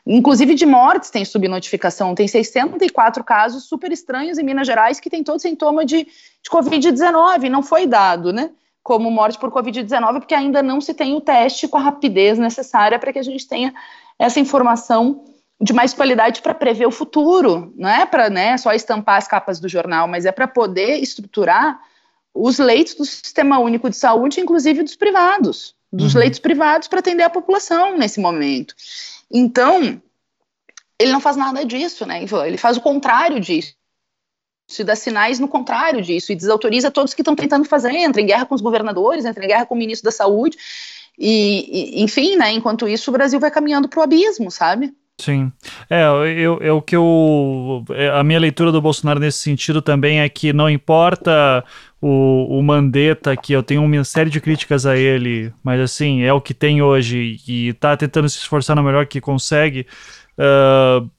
Inclusive de mortes tem subnotificação, tem 64 casos super estranhos em Minas Gerais que tem todo sintoma de, de Covid-19, não foi dado, né? Como morte por Covid-19, porque ainda não se tem o teste com a rapidez necessária para que a gente tenha essa informação de mais qualidade para prever o futuro, não é para né, só estampar as capas do jornal, mas é para poder estruturar os leitos do Sistema Único de Saúde, inclusive dos privados, dos uhum. leitos privados para atender a população nesse momento. Então, ele não faz nada disso, né? Ele faz o contrário disso. Se dá sinais no contrário disso e desautoriza todos que estão tentando fazer, entra em guerra com os governadores, entra em guerra com o ministro da Saúde. E, e enfim, né? Enquanto isso, o Brasil vai caminhando para o abismo, sabe? Sim. É, eu, eu, o que eu. É, a minha leitura do Bolsonaro nesse sentido também é que não importa o, o Mandetta, que eu tenho uma série de críticas a ele, mas assim, é o que tem hoje e tá tentando se esforçar no melhor que consegue. Uh,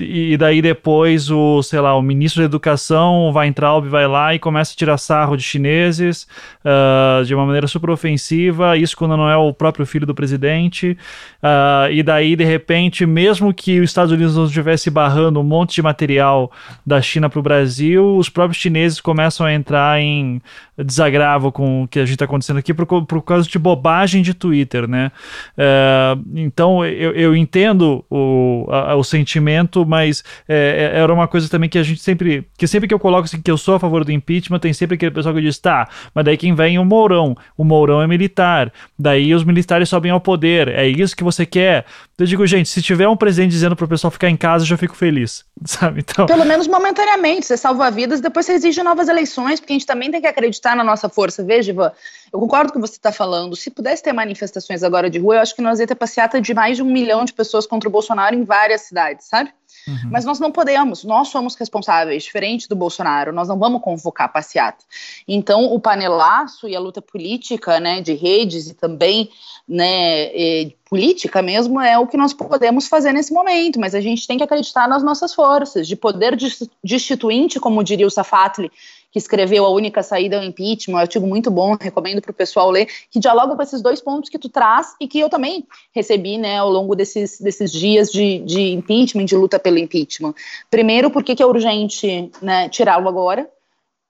e daí depois o, sei lá, o ministro da Educação, o Weintraub, vai lá e começa a tirar sarro de chineses uh, de uma maneira super ofensiva, isso quando não é o próprio filho do presidente, uh, e daí de repente, mesmo que os Estados Unidos não estivesse barrando um monte de material da China para o Brasil, os próprios chineses começam a entrar em desagravo com o que a gente está acontecendo aqui por, por causa de bobagem de Twitter, né? Uh, então eu, eu entendo o, a, o sentimento mas é, é, era uma coisa também que a gente sempre. Que sempre que eu coloco assim, que eu sou a favor do impeachment, tem sempre aquele pessoal que diz, tá, mas daí quem vem é o Mourão. O Mourão é militar. Daí os militares sobem ao poder. É isso que você quer? Eu digo, gente, se tiver um presidente dizendo pro pessoal ficar em casa, eu já fico feliz. Sabe? Então... Pelo menos momentaneamente, você salva vidas, depois você exige novas eleições, porque a gente também tem que acreditar na nossa força. Veja, Ivan, eu concordo com o que você está falando. Se pudesse ter manifestações agora de rua, eu acho que nós ia ter passeata de mais de um milhão de pessoas contra o Bolsonaro em várias cidades, sabe? Uhum. Mas nós não podemos, nós somos responsáveis, diferente do Bolsonaro, nós não vamos convocar passeata. Então, o panelaço e a luta política, né, de redes e também, né, política mesmo, é o que nós podemos fazer nesse momento, mas a gente tem que acreditar nas nossas forças, de poder destituinte, como diria o Safatli, que escreveu A Única Saída ao Impeachment, um artigo muito bom, recomendo para o pessoal ler, que dialoga com esses dois pontos que tu traz e que eu também recebi né, ao longo desses, desses dias de, de impeachment, de luta pelo impeachment. Primeiro, por que é urgente né, tirá-lo agora?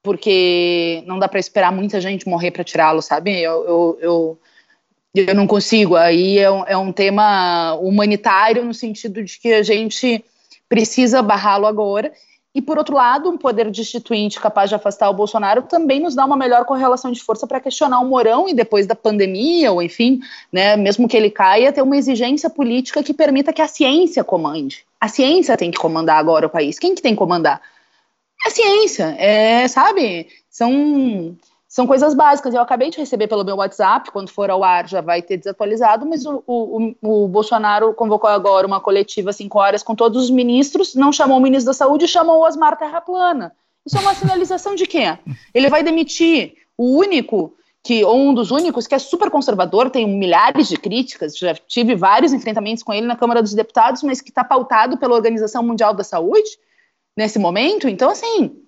Porque não dá para esperar muita gente morrer para tirá-lo, sabe? Eu, eu, eu, eu, não consigo. Aí é um, é um tema humanitário no sentido de que a gente precisa barrá-lo agora e, por outro lado, um poder destituinte capaz de afastar o Bolsonaro também nos dá uma melhor correlação de força para questionar o Morão e, depois da pandemia, ou enfim, né, mesmo que ele caia, ter uma exigência política que permita que a ciência comande. A ciência tem que comandar agora o país. Quem que tem que comandar? A ciência, é, sabe? São são coisas básicas. Eu acabei de receber pelo meu WhatsApp, quando for ao ar já vai ter desatualizado, mas o, o, o Bolsonaro convocou agora uma coletiva 5 horas com todos os ministros, não chamou o ministro da Saúde, chamou o Osmar Terraplana. Isso é uma sinalização de quê? Ele vai demitir o único que ou um dos únicos que é super conservador, tem milhares de críticas, já tive vários enfrentamentos com ele na Câmara dos Deputados, mas que está pautado pela Organização Mundial da Saúde nesse momento. Então, assim,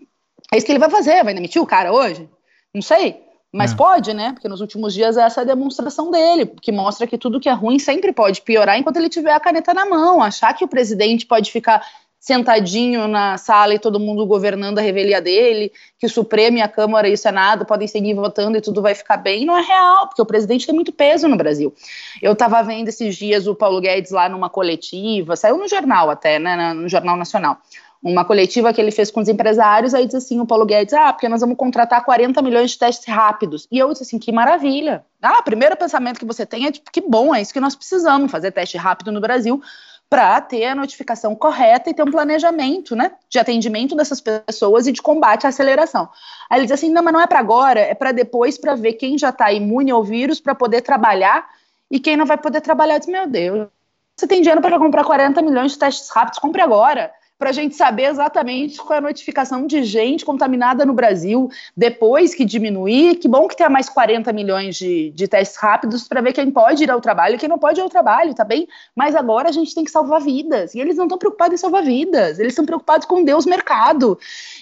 é isso que ele vai fazer, vai demitir o cara hoje? Não sei. Mas é. pode, né? Porque nos últimos dias essa é a demonstração dele, que mostra que tudo que é ruim sempre pode piorar enquanto ele tiver a caneta na mão. Achar que o presidente pode ficar sentadinho na sala e todo mundo governando a revelia dele, que o Supremo e a Câmara e o Senado podem seguir votando e tudo vai ficar bem, não é real, porque o presidente tem muito peso no Brasil. Eu estava vendo esses dias o Paulo Guedes lá numa coletiva, saiu no jornal até, né, no Jornal Nacional uma coletiva que ele fez com os empresários, aí diz assim, o Paulo Guedes, ah, porque nós vamos contratar 40 milhões de testes rápidos. E eu disse assim, que maravilha. Ah, o primeiro pensamento que você tem é tipo, que bom, é isso que nós precisamos, fazer teste rápido no Brasil para ter a notificação correta e ter um planejamento, né, de atendimento dessas pessoas e de combate à aceleração. Aí ele diz assim, não, mas não é para agora, é para depois, para ver quem já está imune ao vírus, para poder trabalhar, e quem não vai poder trabalhar, eu disse, meu Deus, você tem dinheiro para comprar 40 milhões de testes rápidos, compre agora para a gente saber exatamente qual é a notificação de gente contaminada no Brasil, depois que diminuir. Que bom que tenha mais 40 milhões de, de testes rápidos para ver quem pode ir ao trabalho e quem não pode ir ao trabalho, tá bem? Mas agora a gente tem que salvar vidas. E eles não estão preocupados em salvar vidas, eles estão preocupados com Deus mercado.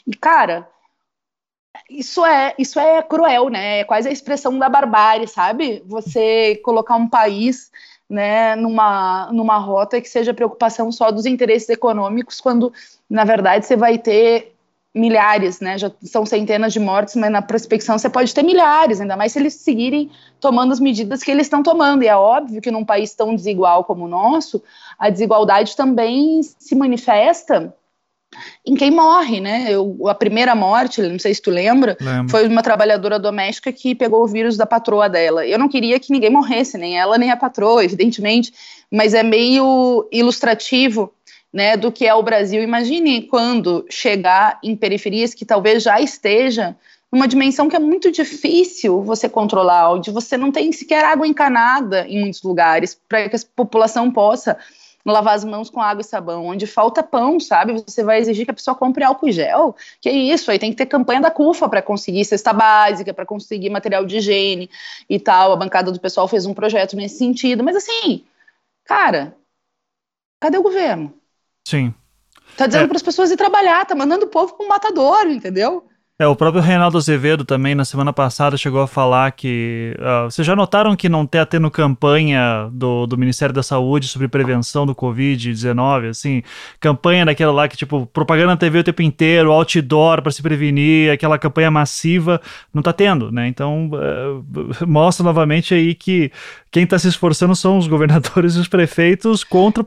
E, cara, isso é, isso é cruel, né? É quase a expressão da barbárie, sabe? Você colocar um país né, numa, numa rota que seja preocupação só dos interesses econômicos, quando, na verdade, você vai ter milhares, né, já são centenas de mortes, mas na prospecção você pode ter milhares, ainda mais se eles seguirem tomando as medidas que eles estão tomando, e é óbvio que num país tão desigual como o nosso, a desigualdade também se manifesta em quem morre, né? Eu, a primeira morte, não sei se tu lembra, Lembro. foi uma trabalhadora doméstica que pegou o vírus da patroa dela. Eu não queria que ninguém morresse, nem ela nem a patroa, evidentemente, mas é meio ilustrativo né, do que é o Brasil. Imagine quando chegar em periferias que talvez já esteja numa dimensão que é muito difícil você controlar, onde você não tem sequer água encanada em muitos lugares para que a população possa lavar as mãos com água e sabão. Onde falta pão, sabe? Você vai exigir que a pessoa compre álcool gel. Que isso? Aí tem que ter campanha da CUFA para conseguir cesta básica, para conseguir material de higiene e tal. A bancada do pessoal fez um projeto nesse sentido. Mas assim, cara, cadê o governo? Sim. Tá dizendo é. para as pessoas ir trabalhar, tá mandando o povo para um matadouro, entendeu? É, o próprio Reinaldo Azevedo também, na semana passada, chegou a falar que. Uh, vocês já notaram que não está tendo campanha do, do Ministério da Saúde sobre prevenção do Covid-19? Assim, campanha daquela lá que, tipo, propaganda na TV o tempo inteiro, outdoor para se prevenir, aquela campanha massiva, não está tendo, né? Então, uh, mostra novamente aí que quem está se esforçando são os governadores e os prefeitos contra o,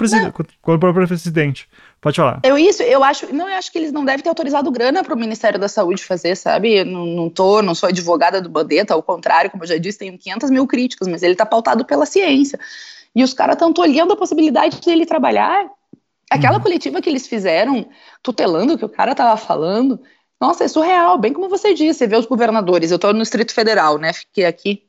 contra o próprio presidente. Pode falar. Eu isso, eu acho, não, eu acho que eles não devem ter autorizado grana para o Ministério da Saúde fazer, sabe? não, não tô, não sou advogada do Bandeta, ao contrário, como eu já disse, tenho 500 mil críticas, mas ele está pautado pela ciência. E os caras estão tolhendo a possibilidade de ele trabalhar. Aquela uhum. coletiva que eles fizeram, tutelando o que o cara estava falando, nossa, é surreal, bem como você disse, você vê os governadores, eu estou no Distrito Federal, né? Fiquei aqui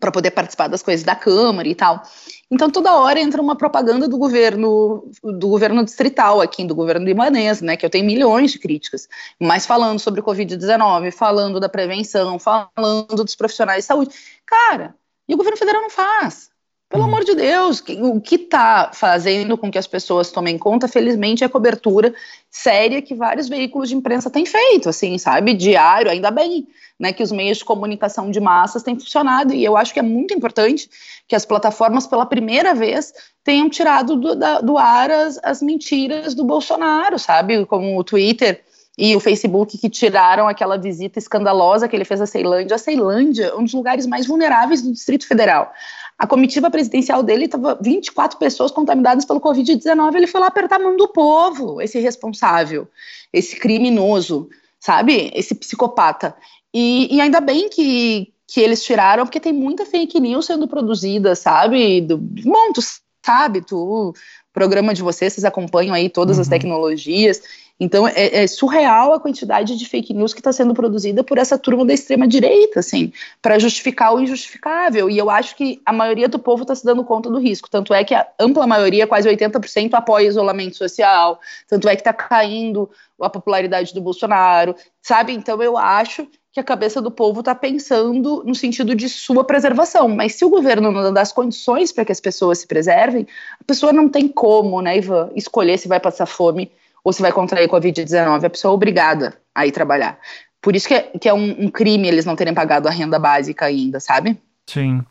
para poder participar das coisas da Câmara e tal. Então toda hora entra uma propaganda do governo do governo distrital aqui, do governo libanês, né, que eu tenho milhões de críticas, mas falando sobre o COVID-19, falando da prevenção, falando dos profissionais de saúde. Cara, e o governo federal não faz. Pelo amor de Deus, o que está fazendo com que as pessoas tomem conta, felizmente, é a cobertura séria que vários veículos de imprensa têm feito, assim, sabe, diário, ainda bem, né, que os meios de comunicação de massas têm funcionado, e eu acho que é muito importante que as plataformas, pela primeira vez, tenham tirado do, da, do ar as, as mentiras do Bolsonaro, sabe, como o Twitter e o Facebook que tiraram aquela visita escandalosa que ele fez à Ceilândia. A Ceilândia é um dos lugares mais vulneráveis do Distrito Federal. A comitiva presidencial dele estava 24 pessoas contaminadas pelo Covid-19. Ele foi lá apertar a mão do povo, esse responsável, esse criminoso, sabe? Esse psicopata. E, e ainda bem que, que eles tiraram, porque tem muita fake news sendo produzida, sabe? Do, bom, tu sabe, tu, programa de vocês, vocês acompanham aí todas uhum. as tecnologias. Então é, é, surreal a quantidade de fake news que está sendo produzida por essa turma da extrema direita, assim, para justificar o injustificável. E eu acho que a maioria do povo está se dando conta do risco. Tanto é que a ampla maioria, quase 80%, apoia isolamento social. Tanto é que está caindo a popularidade do Bolsonaro, sabe? Então eu acho que a cabeça do povo está pensando no sentido de sua preservação. Mas se o governo não dá as condições para que as pessoas se preservem, a pessoa não tem como, né, Ivan, escolher se vai passar fome ou se vai contrair Covid-19, a pessoa é obrigada a ir trabalhar. Por isso que é, que é um, um crime eles não terem pagado a renda básica ainda, sabe? Sim.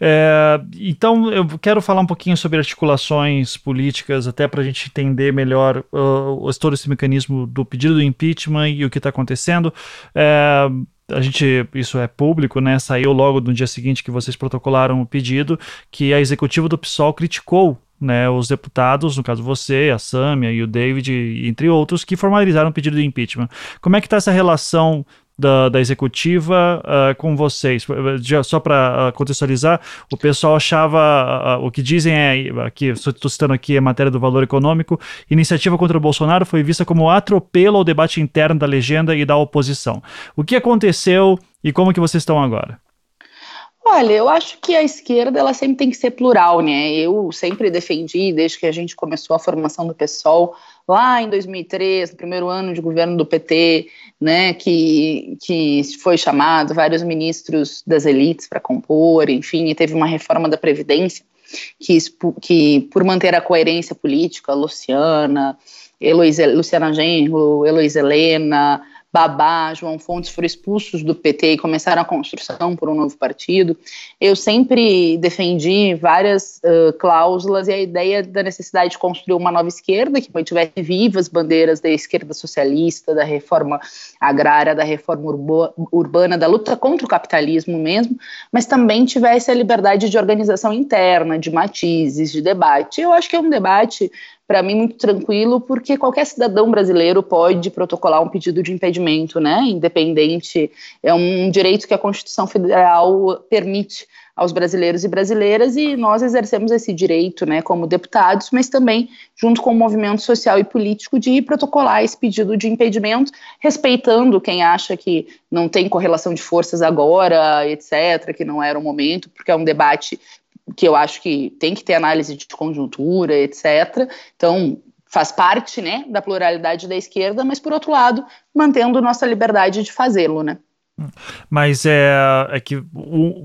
É, então, eu quero falar um pouquinho sobre articulações políticas, até para a gente entender melhor uh, todo esse mecanismo do pedido do impeachment e o que está acontecendo. É, a gente, isso é público, né? Saiu logo no dia seguinte que vocês protocolaram o pedido, que a executiva do PSOL criticou né, os deputados, no caso você, a Sâmia e o David, entre outros, que formalizaram o pedido de impeachment. Como é que está essa relação da, da executiva uh, com vocês? Já, só para uh, contextualizar, o pessoal achava, uh, o que dizem é, aqui, estou citando aqui a matéria do valor econômico, iniciativa contra o Bolsonaro foi vista como atropelo ao debate interno da legenda e da oposição. O que aconteceu e como que vocês estão agora? Olha, eu acho que a esquerda ela sempre tem que ser plural, né? Eu sempre defendi, desde que a gente começou a formação do PSOL, lá em 2003, no primeiro ano de governo do PT, né, que, que foi chamado vários ministros das elites para compor, enfim, e teve uma reforma da Previdência que, que por manter a coerência política, Luciana, Heloísa, Luciana Genro, Heloísa Helena, Babá, João Fontes foram expulsos do PT e começaram a construção por um novo partido. Eu sempre defendi várias uh, cláusulas e a ideia da necessidade de construir uma nova esquerda que mantivesse vivas bandeiras da esquerda socialista, da reforma agrária, da reforma urbana, da luta contra o capitalismo mesmo, mas também tivesse a liberdade de organização interna, de matizes, de debate. Eu acho que é um debate para mim, muito tranquilo, porque qualquer cidadão brasileiro pode protocolar um pedido de impedimento, né? Independente, é um direito que a Constituição Federal permite aos brasileiros e brasileiras e nós exercemos esse direito, né, como deputados, mas também junto com o movimento social e político de protocolar esse pedido de impedimento, respeitando quem acha que não tem correlação de forças agora, etc, que não era o momento, porque é um debate que eu acho que tem que ter análise de conjuntura, etc. Então, faz parte, né, da pluralidade da esquerda, mas por outro lado, mantendo nossa liberdade de fazê-lo, né? Mas é, é que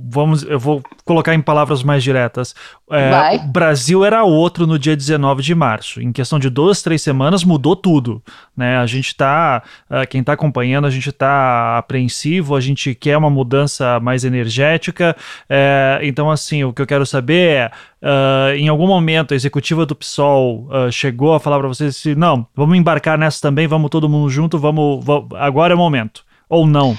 vamos, eu vou colocar em palavras mais diretas. É, o Brasil era outro no dia 19 de março. Em questão de duas, três semanas mudou tudo. Né? A gente está, é, quem está acompanhando, a gente está apreensivo, a gente quer uma mudança mais energética. É, então, assim, o que eu quero saber é. Uh, em algum momento a executiva do PSOL uh, chegou a falar para vocês assim, não, vamos embarcar nessa também, vamos todo mundo junto, vamos, vamos agora é o momento. Ou não?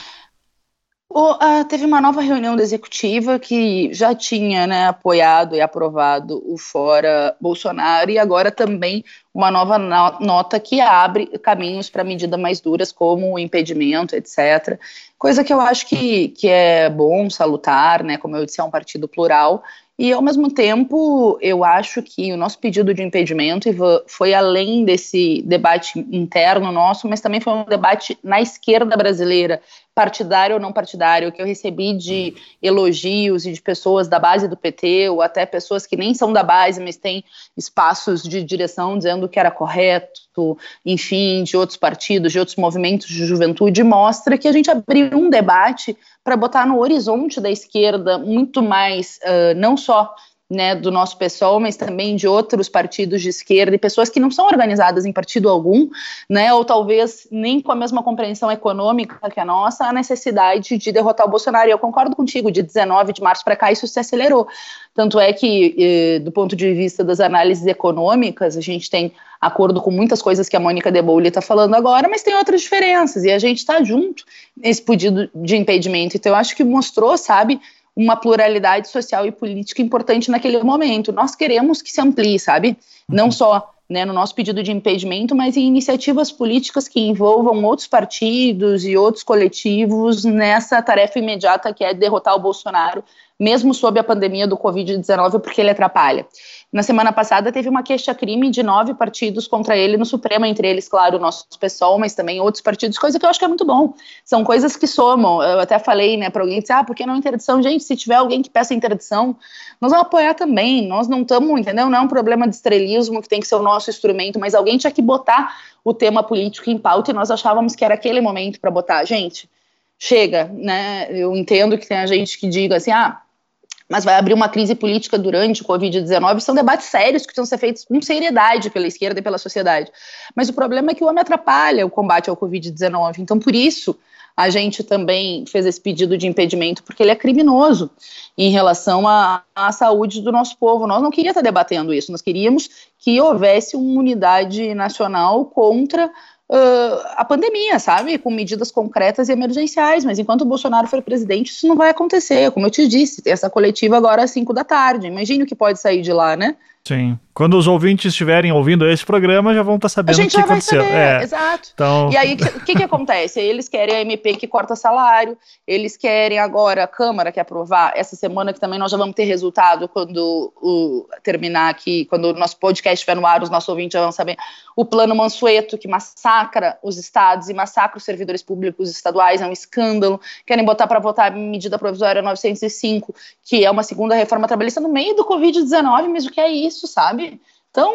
O, uh, teve uma nova reunião da executiva que já tinha né, apoiado e aprovado o Fora Bolsonaro e agora também uma nova no nota que abre caminhos para medidas mais duras, como o impedimento, etc. Coisa que eu acho que, que é bom, salutar, né? Como eu disse, é um partido plural e, ao mesmo tempo, eu acho que o nosso pedido de impedimento foi além desse debate interno nosso, mas também foi um debate na esquerda brasileira, partidário ou não partidário, que eu recebi de elogios e de pessoas da base do PT, ou até pessoas que nem são da base, mas têm espaços de direção dizendo que era correto, enfim, de outros partidos, de outros movimentos de juventude, mostra que a gente abriu um debate para botar no horizonte da esquerda muito mais, uh, não só né, do nosso pessoal, mas também de outros partidos de esquerda e pessoas que não são organizadas em partido algum, né, ou talvez nem com a mesma compreensão econômica que a nossa, a necessidade de derrotar o Bolsonaro. E eu concordo contigo, de 19 de março para cá isso se acelerou. Tanto é que, eh, do ponto de vista das análises econômicas, a gente tem acordo com muitas coisas que a Mônica de Bouli está falando agora, mas tem outras diferenças, e a gente está junto nesse pedido de impedimento. Então, eu acho que mostrou, sabe, uma pluralidade social e política importante naquele momento. Nós queremos que se amplie, sabe? Não uhum. só né, no nosso pedido de impedimento, mas em iniciativas políticas que envolvam outros partidos e outros coletivos nessa tarefa imediata que é derrotar o Bolsonaro, mesmo sob a pandemia do Covid-19, porque ele atrapalha. Na semana passada teve uma queixa-crime de nove partidos contra ele no Supremo, entre eles, claro, o nosso pessoal, mas também outros partidos, coisa que eu acho que é muito bom. São coisas que somam. Eu até falei, né, para alguém, disse, ah, por que não interdição? Gente, se tiver alguém que peça interdição, nós vamos apoiar também. Nós não estamos, entendeu? Não é um problema de estrelismo que tem que ser o nosso instrumento, mas alguém tinha que botar o tema político em pauta e nós achávamos que era aquele momento para botar. Gente, chega, né? Eu entendo que tem a gente que diga assim, ah, mas vai abrir uma crise política durante o Covid-19. São debates sérios que precisam ser feitos com seriedade pela esquerda e pela sociedade. Mas o problema é que o homem atrapalha o combate ao Covid-19. Então, por isso, a gente também fez esse pedido de impedimento, porque ele é criminoso em relação à, à saúde do nosso povo. Nós não queríamos estar debatendo isso, nós queríamos que houvesse uma unidade nacional contra uh, a pandemia, sabe? Com medidas concretas e emergenciais. Mas enquanto o Bolsonaro for presidente, isso não vai acontecer. Como eu te disse, tem essa coletiva agora às 5 da tarde. Imagine o que pode sair de lá, né? Sim. Quando os ouvintes estiverem ouvindo esse programa, já vão estar tá sabendo o que aconteceu. Saber, é. Exato. Então... E aí, o que, que acontece? Eles querem a MP que corta salário, eles querem agora a Câmara que aprovar essa semana, que também nós já vamos ter resultado quando o, terminar aqui, quando o nosso podcast estiver no ar, os nossos ouvintes já vão saber. O plano Mansueto, que massacra os estados e massacra os servidores públicos estaduais, é um escândalo. Querem botar para votar a medida provisória 905, que é uma segunda reforma trabalhista no meio do Covid-19, mas o que é isso? sabe? Então,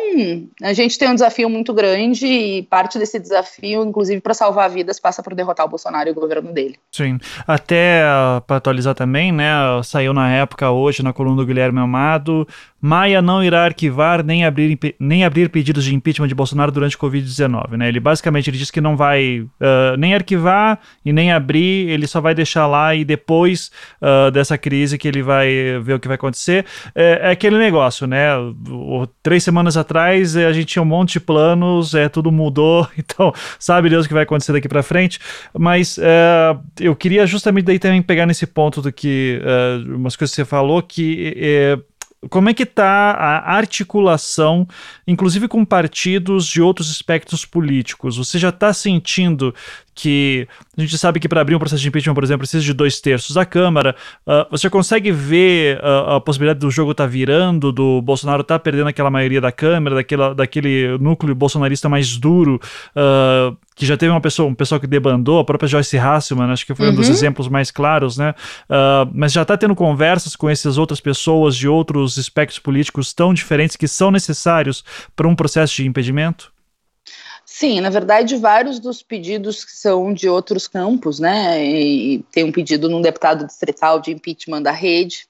a gente tem um desafio muito grande e parte desse desafio, inclusive para salvar vidas, passa por derrotar o Bolsonaro e o governo dele. Sim. Até para atualizar também, né? Saiu na época hoje na coluna do Guilherme Amado Maia não irá arquivar nem abrir, nem abrir pedidos de impeachment de Bolsonaro durante o Covid-19. Né? Ele basicamente ele disse que não vai uh, nem arquivar e nem abrir, ele só vai deixar lá e depois uh, dessa crise que ele vai ver o que vai acontecer. É, é aquele negócio, né? O, três semanas atrás a gente tinha um monte de planos, é, tudo mudou, então sabe Deus o que vai acontecer daqui para frente. Mas uh, eu queria justamente daí também pegar nesse ponto do que umas coisas que você falou que como é que está a articulação, inclusive com partidos de outros espectros políticos? Você já está sentindo que a gente sabe que para abrir um processo de impeachment, por exemplo, precisa de dois terços da Câmara. Uh, você consegue ver uh, a possibilidade do jogo estar tá virando, do Bolsonaro estar tá perdendo aquela maioria da Câmara, daquela, daquele núcleo bolsonarista mais duro, uh, que já teve uma pessoa, um pessoal que debandou, a própria Joyce Hasselman, acho que foi uhum. um dos uhum. exemplos mais claros, né? Mas já está tendo conversas com essas outras pessoas de outros espectros políticos tão diferentes que são necessários para um processo de impedimento? Sim, na verdade, vários dos pedidos que são de outros campos, né? E tem um pedido num deputado distrital de impeachment da rede,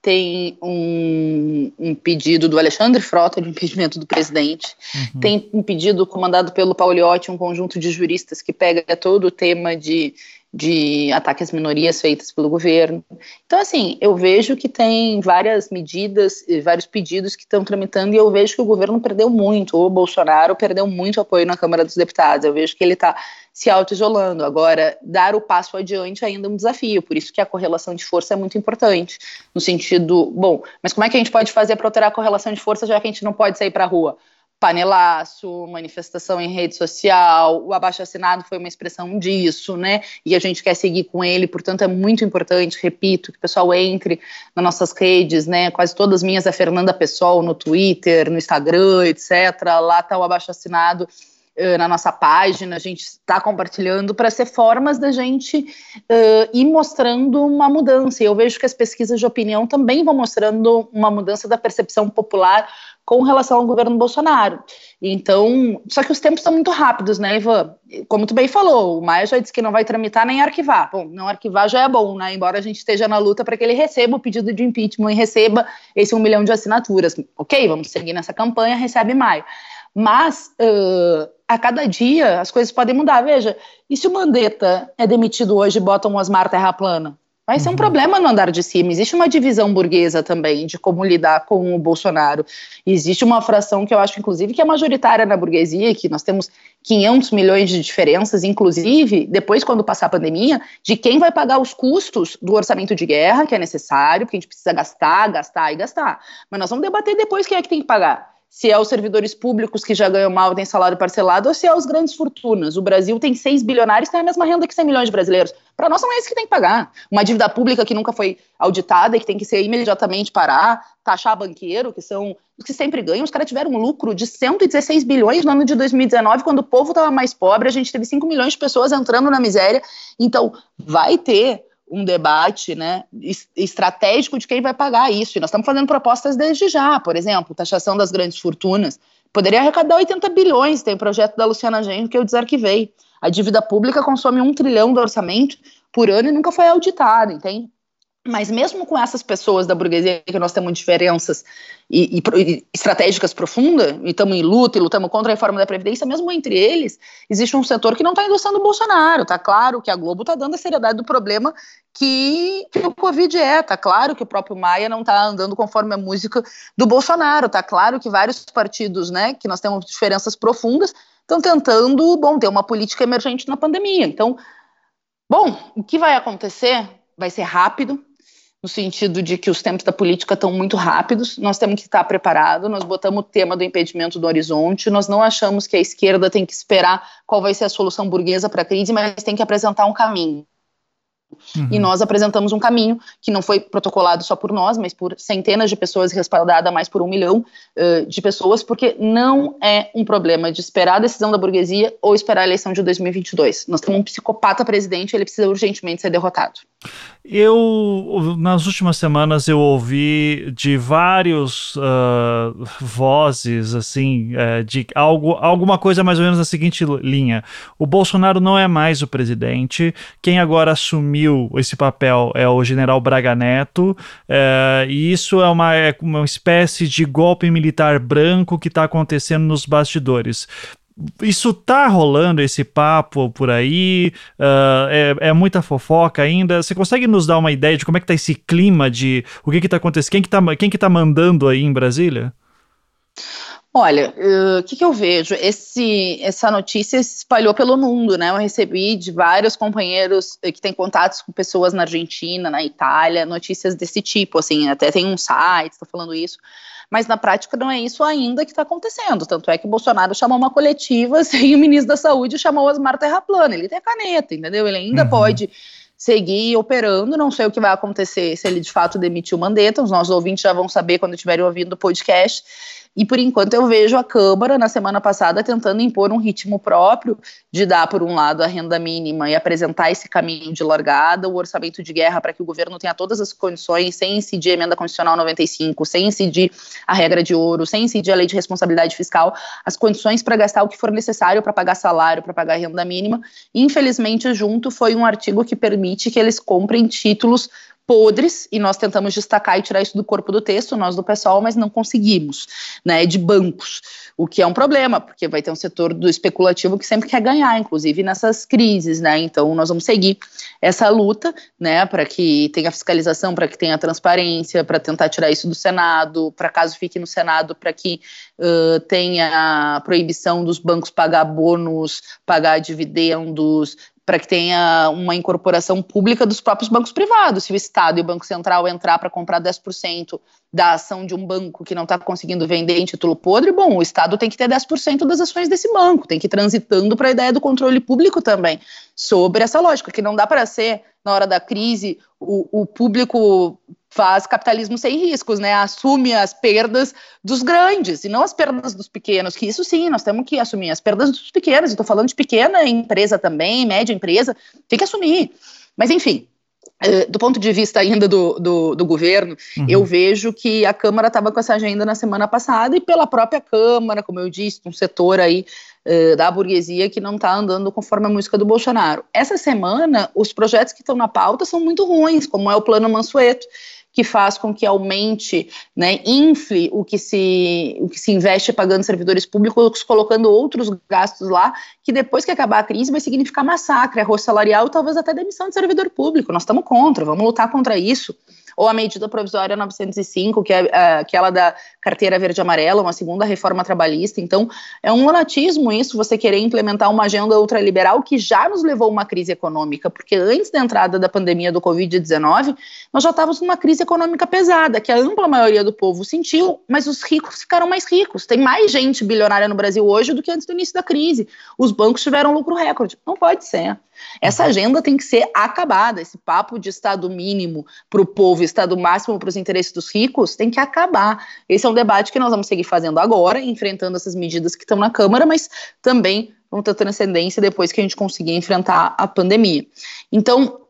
tem um, um, pedido do Alexandre Frota de impedimento do presidente, uhum. tem um pedido comandado pelo Pauliotti, um conjunto de juristas que pega todo o tema de de ataques às minorias feitas pelo governo. Então, assim, eu vejo que tem várias medidas, vários pedidos que estão tramitando e eu vejo que o governo perdeu muito, o Bolsonaro perdeu muito apoio na Câmara dos Deputados. Eu vejo que ele está se auto-isolando. Agora, dar o passo adiante ainda é um desafio, por isso que a correlação de força é muito importante. No sentido, bom, mas como é que a gente pode fazer para alterar a correlação de força já que a gente não pode sair para a rua? Panelaço, manifestação em rede social, o abaixo-assinado foi uma expressão disso, né? E a gente quer seguir com ele, portanto é muito importante, repito, que o pessoal entre nas nossas redes, né? Quase todas minhas é Fernanda Pessoal no Twitter, no Instagram, etc. Lá tá o abaixo-assinado uh, na nossa página, a gente está compartilhando para ser formas da gente uh, ir mostrando uma mudança. E eu vejo que as pesquisas de opinião também vão mostrando uma mudança da percepção popular com relação ao governo Bolsonaro. Então, só que os tempos estão muito rápidos, né, Ivan? Como tu bem falou, o Maia já disse que não vai tramitar nem arquivar. Bom, não arquivar já é bom, né? Embora a gente esteja na luta para que ele receba o pedido de impeachment e receba esse um milhão de assinaturas. Ok, vamos seguir nessa campanha, recebe Maia. Mas uh, a cada dia as coisas podem mudar. Veja, e se o Mandetta é demitido hoje e botam o Osmar Terra Plana? Vai ser um uhum. problema no andar de cima. Existe uma divisão burguesa também de como lidar com o Bolsonaro. Existe uma fração que eu acho, inclusive, que é majoritária na burguesia, que nós temos 500 milhões de diferenças, inclusive, depois, quando passar a pandemia, de quem vai pagar os custos do orçamento de guerra, que é necessário, porque a gente precisa gastar, gastar e gastar. Mas nós vamos debater depois quem é que tem que pagar se é os servidores públicos que já ganham mal, têm salário parcelado, ou se é os grandes fortunas. O Brasil tem 6 bilionários, tem a mesma renda que 100 milhões de brasileiros. Para nós não é isso que tem que pagar. Uma dívida pública que nunca foi auditada e que tem que ser imediatamente parar, taxar banqueiro, que são os que sempre ganham. Os caras tiveram um lucro de 116 bilhões no ano de 2019, quando o povo estava mais pobre, a gente teve 5 milhões de pessoas entrando na miséria. Então, vai ter um debate né, estratégico de quem vai pagar isso. E nós estamos fazendo propostas desde já, por exemplo, taxação das grandes fortunas. Poderia arrecadar 80 bilhões, tem projeto da Luciana Genro que eu desarquivei. A dívida pública consome um trilhão do orçamento por ano e nunca foi auditada, entende? Mas mesmo com essas pessoas da burguesia que nós temos diferenças e, e, e estratégicas profundas, e estamos em luta e lutamos contra a reforma da Previdência, mesmo entre eles, existe um setor que não está endossando o Bolsonaro. Está claro que a Globo está dando a seriedade do problema que, que, o Covid é. Está claro que o próprio Maia não está andando conforme a música do Bolsonaro. Está claro que vários partidos, né, que nós temos diferenças profundas, estão tentando, bom, ter uma política emergente na pandemia. Então, bom, o que vai acontecer? Vai ser rápido, no sentido de que os tempos da política estão muito rápidos, nós temos que estar preparados, nós botamos o tema do impedimento do horizonte, nós não achamos que a esquerda tem que esperar qual vai ser a solução burguesa para a crise, mas tem que apresentar um caminho. Uhum. E nós apresentamos um caminho que não foi protocolado só por nós, mas por centenas de pessoas, respaldada mais por um milhão uh, de pessoas, porque não é um problema de esperar a decisão da burguesia ou esperar a eleição de 2022. Nós temos um psicopata presidente, ele precisa urgentemente ser derrotado. Eu, nas últimas semanas, eu ouvi de vários uh, vozes, assim, uh, de algo, alguma coisa mais ou menos na seguinte linha: o Bolsonaro não é mais o presidente, quem agora assumiu esse papel é o general Braga Neto, uh, e isso é uma, é uma espécie de golpe militar branco que está acontecendo nos bastidores isso tá rolando esse papo por aí? Uh, é, é, muita fofoca ainda? Você consegue nos dar uma ideia de como é que tá esse clima de o que que tá acontecendo? Quem que tá, quem que tá mandando aí em Brasília? Olha, o uh, que, que eu vejo? Esse, essa notícia se espalhou pelo mundo, né? Eu recebi de vários companheiros que têm contatos com pessoas na Argentina, na Itália, notícias desse tipo, assim, até tem um site, estou falando isso mas na prática não é isso ainda que está acontecendo. Tanto é que Bolsonaro chamou uma coletiva sem o ministro da Saúde chamou Osmar Terraplano. Ele tem a caneta, entendeu? Ele ainda uhum. pode seguir operando. Não sei o que vai acontecer se ele de fato demitir o Mandetta. Os nossos ouvintes já vão saber quando estiverem ouvindo o podcast. E por enquanto eu vejo a Câmara, na semana passada, tentando impor um ritmo próprio de dar, por um lado, a renda mínima e apresentar esse caminho de largada, o orçamento de guerra para que o governo tenha todas as condições, sem incidir a emenda constitucional 95, sem incidir a regra de ouro, sem incidir a lei de responsabilidade fiscal, as condições para gastar o que for necessário para pagar salário, para pagar renda mínima. Infelizmente, junto foi um artigo que permite que eles comprem títulos podres, e nós tentamos destacar e tirar isso do corpo do texto, nós do pessoal, mas não conseguimos, né, de bancos, o que é um problema, porque vai ter um setor do especulativo que sempre quer ganhar, inclusive nessas crises, né, então nós vamos seguir essa luta, né, para que tenha fiscalização, para que tenha transparência, para tentar tirar isso do Senado, para caso fique no Senado, para que uh, tenha proibição dos bancos pagar bônus, pagar dividendos, para que tenha uma incorporação pública dos próprios bancos privados. Se o Estado e o Banco Central entrar para comprar 10% da ação de um banco que não está conseguindo vender em título podre, bom, o Estado tem que ter 10% das ações desse banco, tem que ir transitando para a ideia do controle público também, sobre essa lógica, que não dá para ser, na hora da crise, o, o público faz capitalismo sem riscos, né? Assume as perdas dos grandes e não as perdas dos pequenos, que isso sim, nós temos que assumir as perdas dos pequenos. Estou falando de pequena empresa também, média empresa, tem que assumir. Mas enfim, do ponto de vista ainda do, do, do governo, uhum. eu vejo que a Câmara estava com essa agenda na semana passada e pela própria Câmara, como eu disse, um setor aí uh, da burguesia que não está andando conforme a música do Bolsonaro. Essa semana, os projetos que estão na pauta são muito ruins, como é o Plano Mansueto, que faz com que aumente, né, infle o que se o que se investe pagando servidores públicos, colocando outros gastos lá, que depois que acabar a crise vai significar massacre, arroz salarial e talvez até demissão de servidor público. Nós estamos contra, vamos lutar contra isso ou a medida provisória 905, que é uh, aquela da carteira verde amarela, uma segunda reforma trabalhista. Então, é um lunatismo isso, você querer implementar uma agenda ultraliberal que já nos levou a uma crise econômica, porque antes da entrada da pandemia do Covid-19, nós já estávamos numa crise econômica pesada, que a ampla maioria do povo sentiu, mas os ricos ficaram mais ricos. Tem mais gente bilionária no Brasil hoje do que antes do início da crise. Os bancos tiveram lucro recorde. Não pode ser. Essa agenda tem que ser acabada. Esse papo de Estado mínimo para o povo, Estado máximo para os interesses dos ricos, tem que acabar. Esse é um debate que nós vamos seguir fazendo agora, enfrentando essas medidas que estão na Câmara, mas também vão ter transcendência depois que a gente conseguir enfrentar a pandemia. Então,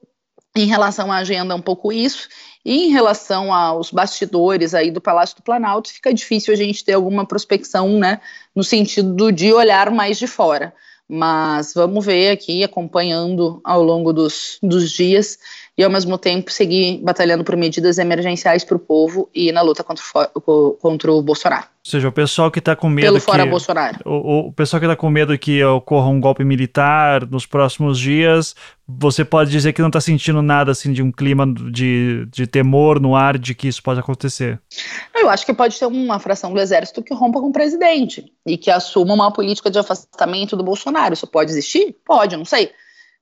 em relação à agenda, um pouco isso. E em relação aos bastidores aí do Palácio do Planalto, fica difícil a gente ter alguma prospecção, né, no sentido de olhar mais de fora. Mas vamos ver aqui, acompanhando ao longo dos, dos dias e ao mesmo tempo seguir batalhando por medidas emergenciais para o povo e na luta contra o, contra o Bolsonaro. Ou seja, o pessoal que está com medo. Pelo fora que, Bolsonaro. O, o pessoal que está com medo que ocorra um golpe militar nos próximos dias, você pode dizer que não está sentindo nada assim de um clima de, de temor no ar de que isso pode acontecer. Eu acho que pode ter uma fração do exército que rompa com o presidente e que assuma uma política de afastamento do Bolsonaro. Isso pode existir? Pode, não sei.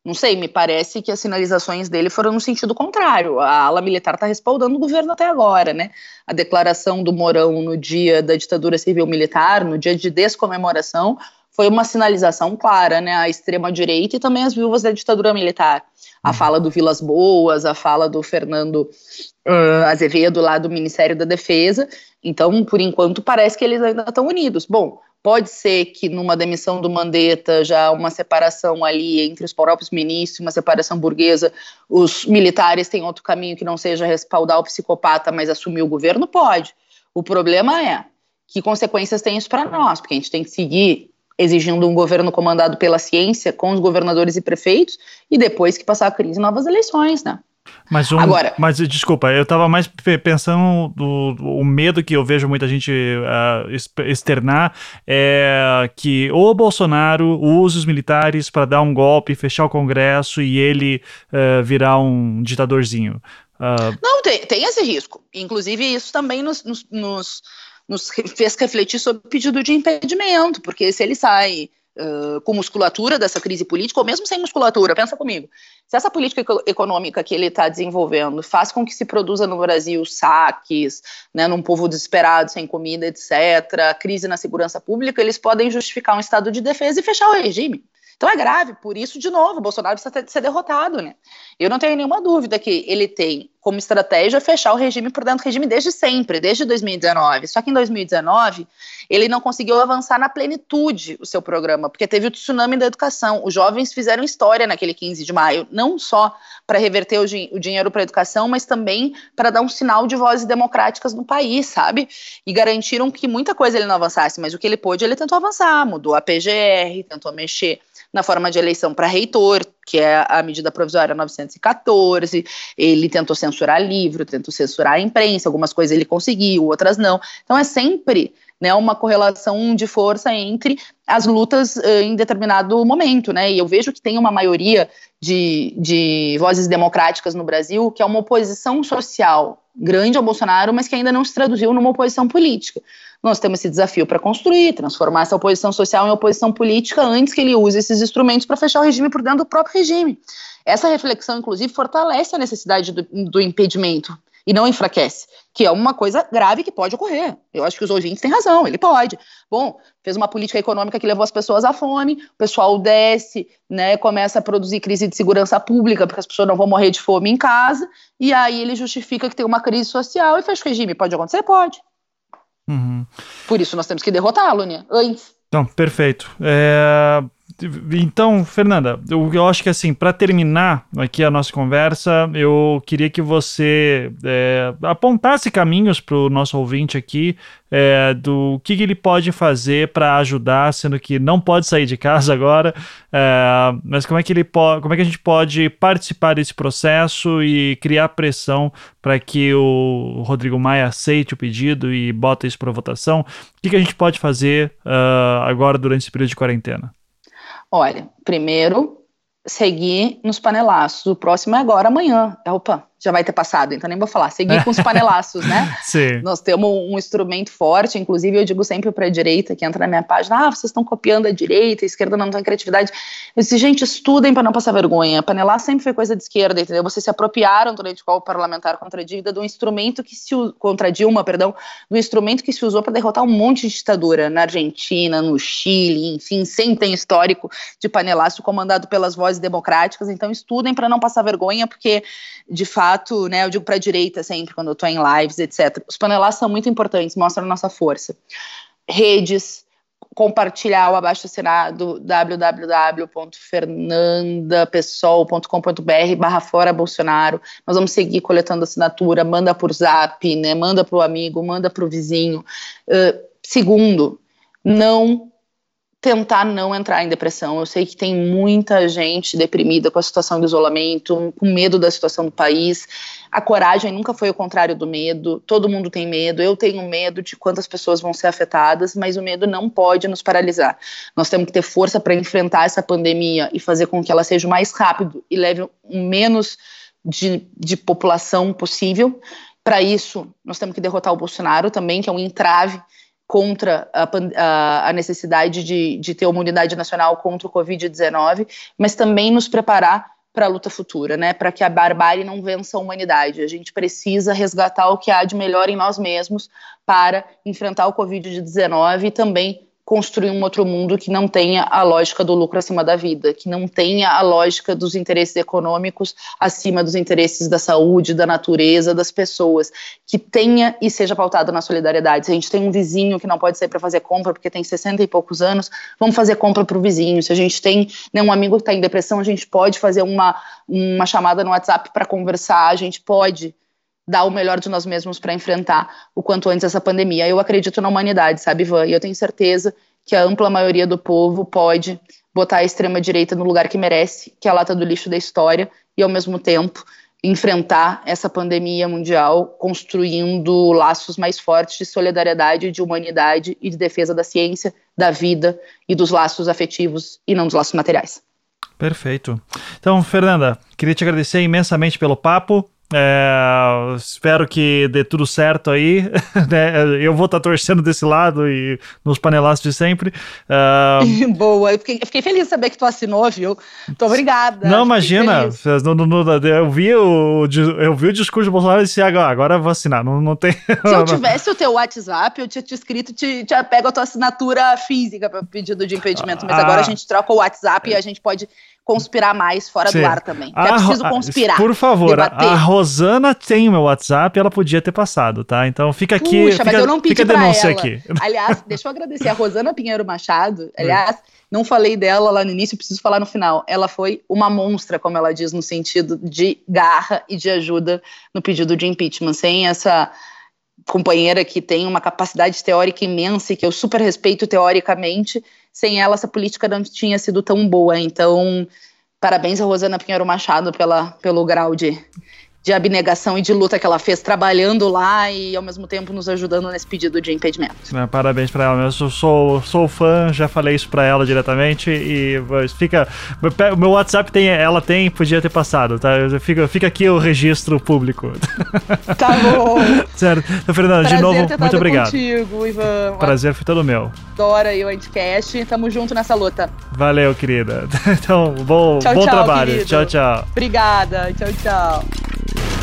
Não sei, me parece que as sinalizações dele foram no sentido contrário. A ala militar está respaldando o governo até agora, né? A declaração do Morão no dia da ditadura civil-militar, no dia de descomemoração, foi uma sinalização clara, né? A extrema-direita e também as viúvas da ditadura militar. A fala do Vilas Boas, a fala do Fernando uh, Azevedo lá do Ministério da Defesa. Então, por enquanto, parece que eles ainda estão unidos. Bom, Pode ser que numa demissão do Mandetta, já uma separação ali entre os próprios ministros, uma separação burguesa, os militares têm outro caminho que não seja respaldar o psicopata, mas assumir o governo? Pode. O problema é que consequências tem isso para nós, porque a gente tem que seguir exigindo um governo comandado pela ciência, com os governadores e prefeitos, e depois que passar a crise, novas eleições, né? Mas, um, Agora, mas desculpa, eu estava mais pensando do, do, o medo que eu vejo muita gente uh, externar é que o Bolsonaro use os militares para dar um golpe, fechar o Congresso e ele uh, virar um ditadorzinho. Uh... Não, tem, tem esse risco. Inclusive, isso também nos, nos, nos, nos fez refletir sobre o pedido de impedimento, porque se ele sai Com musculatura dessa crise política, ou mesmo sem musculatura, pensa comigo. Se essa política econômica que ele está desenvolvendo faz com que se produza no Brasil saques, né, num povo desesperado, sem comida, etc., crise na segurança pública, eles podem justificar um estado de defesa e fechar o regime. Então é grave, por isso, de novo, Bolsonaro precisa ser derrotado, né? Eu não tenho nenhuma dúvida que ele tem como estratégia fechar o regime por dentro do regime desde sempre, desde 2019. Só que em 2019 ele não conseguiu avançar na plenitude o seu programa, porque teve o tsunami da educação. Os jovens fizeram história naquele 15 de maio, não só para reverter o, o dinheiro para a educação, mas também para dar um sinal de vozes democráticas no país, sabe? E garantiram que muita coisa ele não avançasse, mas o que ele pôde, ele tentou avançar, mudou a PGR, tentou mexer na forma de eleição para reitor, que é a medida provisória 914. Ele tentou censurar livro, tentou censurar a imprensa, algumas coisas ele conseguiu, outras não. Então é sempre né, uma correlação de força entre as lutas uh, em determinado momento, né? E eu vejo que tem uma maioria de, de vozes democráticas no Brasil que é uma oposição social grande ao Bolsonaro, mas que ainda não se traduziu numa oposição política. Nós temos esse desafio para construir, transformar essa oposição social em oposição política antes que ele use esses instrumentos para fechar o regime por dentro do próprio regime. Essa reflexão, inclusive, fortalece a necessidade do, do impedimento e não enfraquece, que é uma coisa grave que pode ocorrer. Eu acho que os ouvintes têm razão, ele pode. Bom, fez uma política econômica que levou as pessoas à fome, o pessoal desce, né, começa a produzir crise de segurança pública, porque as pessoas não vão morrer de fome em casa, e aí ele justifica que tem uma crise social e fecha o regime. Pode acontecer? Pode. Uhum. Por isso nós temos que derrotá-lo, né? Antes. Não, perfeito. É... Então, Fernanda, eu, eu acho que assim, para terminar aqui a nossa conversa, eu queria que você é, apontasse caminhos para o nosso ouvinte aqui é, do que, que, ele pode fazer para ajudar, sendo que não pode sair de casa agora, é, mas como é que ele pode, como é que a gente pode participar desse processo e criar pressão para que o Rodrigo Maia aceite o pedido e bota isso para votação? O que, que, a gente pode fazer uh, agora durante esse período de quarentena? Olha, primeiro, seguir nos panelaços. O próximo é agora, amanhã. Opa, já vai ter passado, então nem vou falar. Seguir com os panelaços, né? Sim. Nós temos um instrumento forte, inclusive eu digo sempre para a direita que entra na minha página: ah, vocês estão copiando a direita, a esquerda não tem criatividade. Eu disse, gente, estudem para não passar vergonha. Panelar sempre foi coisa de esquerda, entendeu? Vocês se apropriaram durante o parlamentar contra a dívida do instrumento que se contra Dilma, perdão, do instrumento que se usou para derrotar um monte de ditadura na Argentina, no Chile, enfim, sempre tem histórico de panelaço comandado pelas vozes democráticas. Então estudem para não passar vergonha, porque de fato, né, eu digo para a direita sempre, quando eu estou em lives, etc. Os panelaços são muito importantes, mostram a nossa força. Redes, compartilhar o abaixo assinado www.fernandapessoal.com.br barra fora Bolsonaro. Nós vamos seguir coletando assinatura, manda por zap, né, manda para o amigo, manda para o vizinho. Uh, segundo, não tentar não entrar em depressão. Eu sei que tem muita gente deprimida com a situação do isolamento, com medo da situação do país. A coragem nunca foi o contrário do medo. Todo mundo tem medo. Eu tenho medo de quantas pessoas vão ser afetadas, mas o medo não pode nos paralisar. Nós temos que ter força para enfrentar essa pandemia e fazer com que ela seja o mais rápido e leve o menos de, de população possível. Para isso, nós temos que derrotar o Bolsonaro também, que é um entrave contra a, a, a necessidade de, de, ter uma unidade nacional contra o Covid-19, mas também nos preparar para a luta futura, né? Para que a barbárie não vença a humanidade. A gente precisa resgatar o que há de melhor em nós mesmos para enfrentar o Covid-19 e também construir um outro mundo que não tenha a lógica do lucro acima da vida, que não tenha a lógica dos interesses econômicos acima dos interesses da saúde, da natureza, das pessoas, que tenha e seja pautado na solidariedade. Se a gente tem um vizinho que não pode sair para fazer compra porque tem 60 e poucos anos, vamos fazer compra para o vizinho. Se a gente tem né, um amigo que está em depressão, a gente pode fazer uma, uma chamada no WhatsApp para conversar, a gente pode dar o melhor de nós mesmos para enfrentar o quanto antes essa pandemia. Eu acredito na humanidade, sabe, Ivan? E eu tenho certeza que a ampla maioria do povo pode botar a extrema-direita no lugar que merece, que é a lata do lixo da história, e ao mesmo tempo enfrentar essa pandemia mundial construindo laços mais fortes de solidariedade, de humanidade e de defesa da ciência, da vida e dos laços afetivos e não dos laços materiais. Perfeito. Então, Fernanda, queria te agradecer imensamente pelo papo. É, espero que dê tudo certo aí. Né? Eu vou estar tá torcendo desse lado e nos panelaços de sempre. Uh... Boa, eu fiquei, eu fiquei, feliz de saber que tu assinou, viu? Muito obrigada. Não, imagina. No, no, no, eu, vi o, eu vi o discurso do Bolsonaro e disse: agora, agora eu vou assinar. Não, não tem. Se eu tivesse o teu WhatsApp, eu tinha te escrito, te, te pego a tua assinatura física para pedido de impedimento. Mas ah. agora a gente troca o WhatsApp e a gente pode conspirar mais fora Sim. do ar também. A é preciso conspirar. Por favor, a, debater. a Rosana tem o meu WhatsApp, ela podia ter passado, tá? Então fica aqui, Puxa, fica, mas eu não pedi fica denúncia ela. aqui. Aliás, deixa eu agradecer a Rosana Pinheiro Machado. Aliás, não falei dela lá no início, preciso falar no final. Ela foi uma monstra, como ela diz, no sentido de garra e de ajuda no pedido de impeachment. Sem essa companheira que tem uma capacidade teórica imensa e que eu super respeito teoricamente, sem ela essa política não tinha sido tão boa. Então, parabéns a Rosana Pinheiro Machado pela, pelo grau de, de abnegação e de luta que ela fez trabalhando lá e ao mesmo tempo nos ajudando nesse pedido de impedimento. Né, Parabéns pra ela mesmo. Eu sou, sou fã, já falei isso pra ela diretamente e fica. O meu WhatsApp tem, ela tem, podia ter passado, tá? Fica, fica aqui o registro público. Tá bom. Certo. Então, Fernando, de novo, ter muito obrigado. contigo, Ivan. Prazer foi todo meu. Adoro aí o Anticast. Tamo junto nessa luta. Valeu, querida. Então, bom, Tchau, bom tchau, trabalho. querido. Tchau, tchau. Obrigada. Tchau, tchau. Thank you.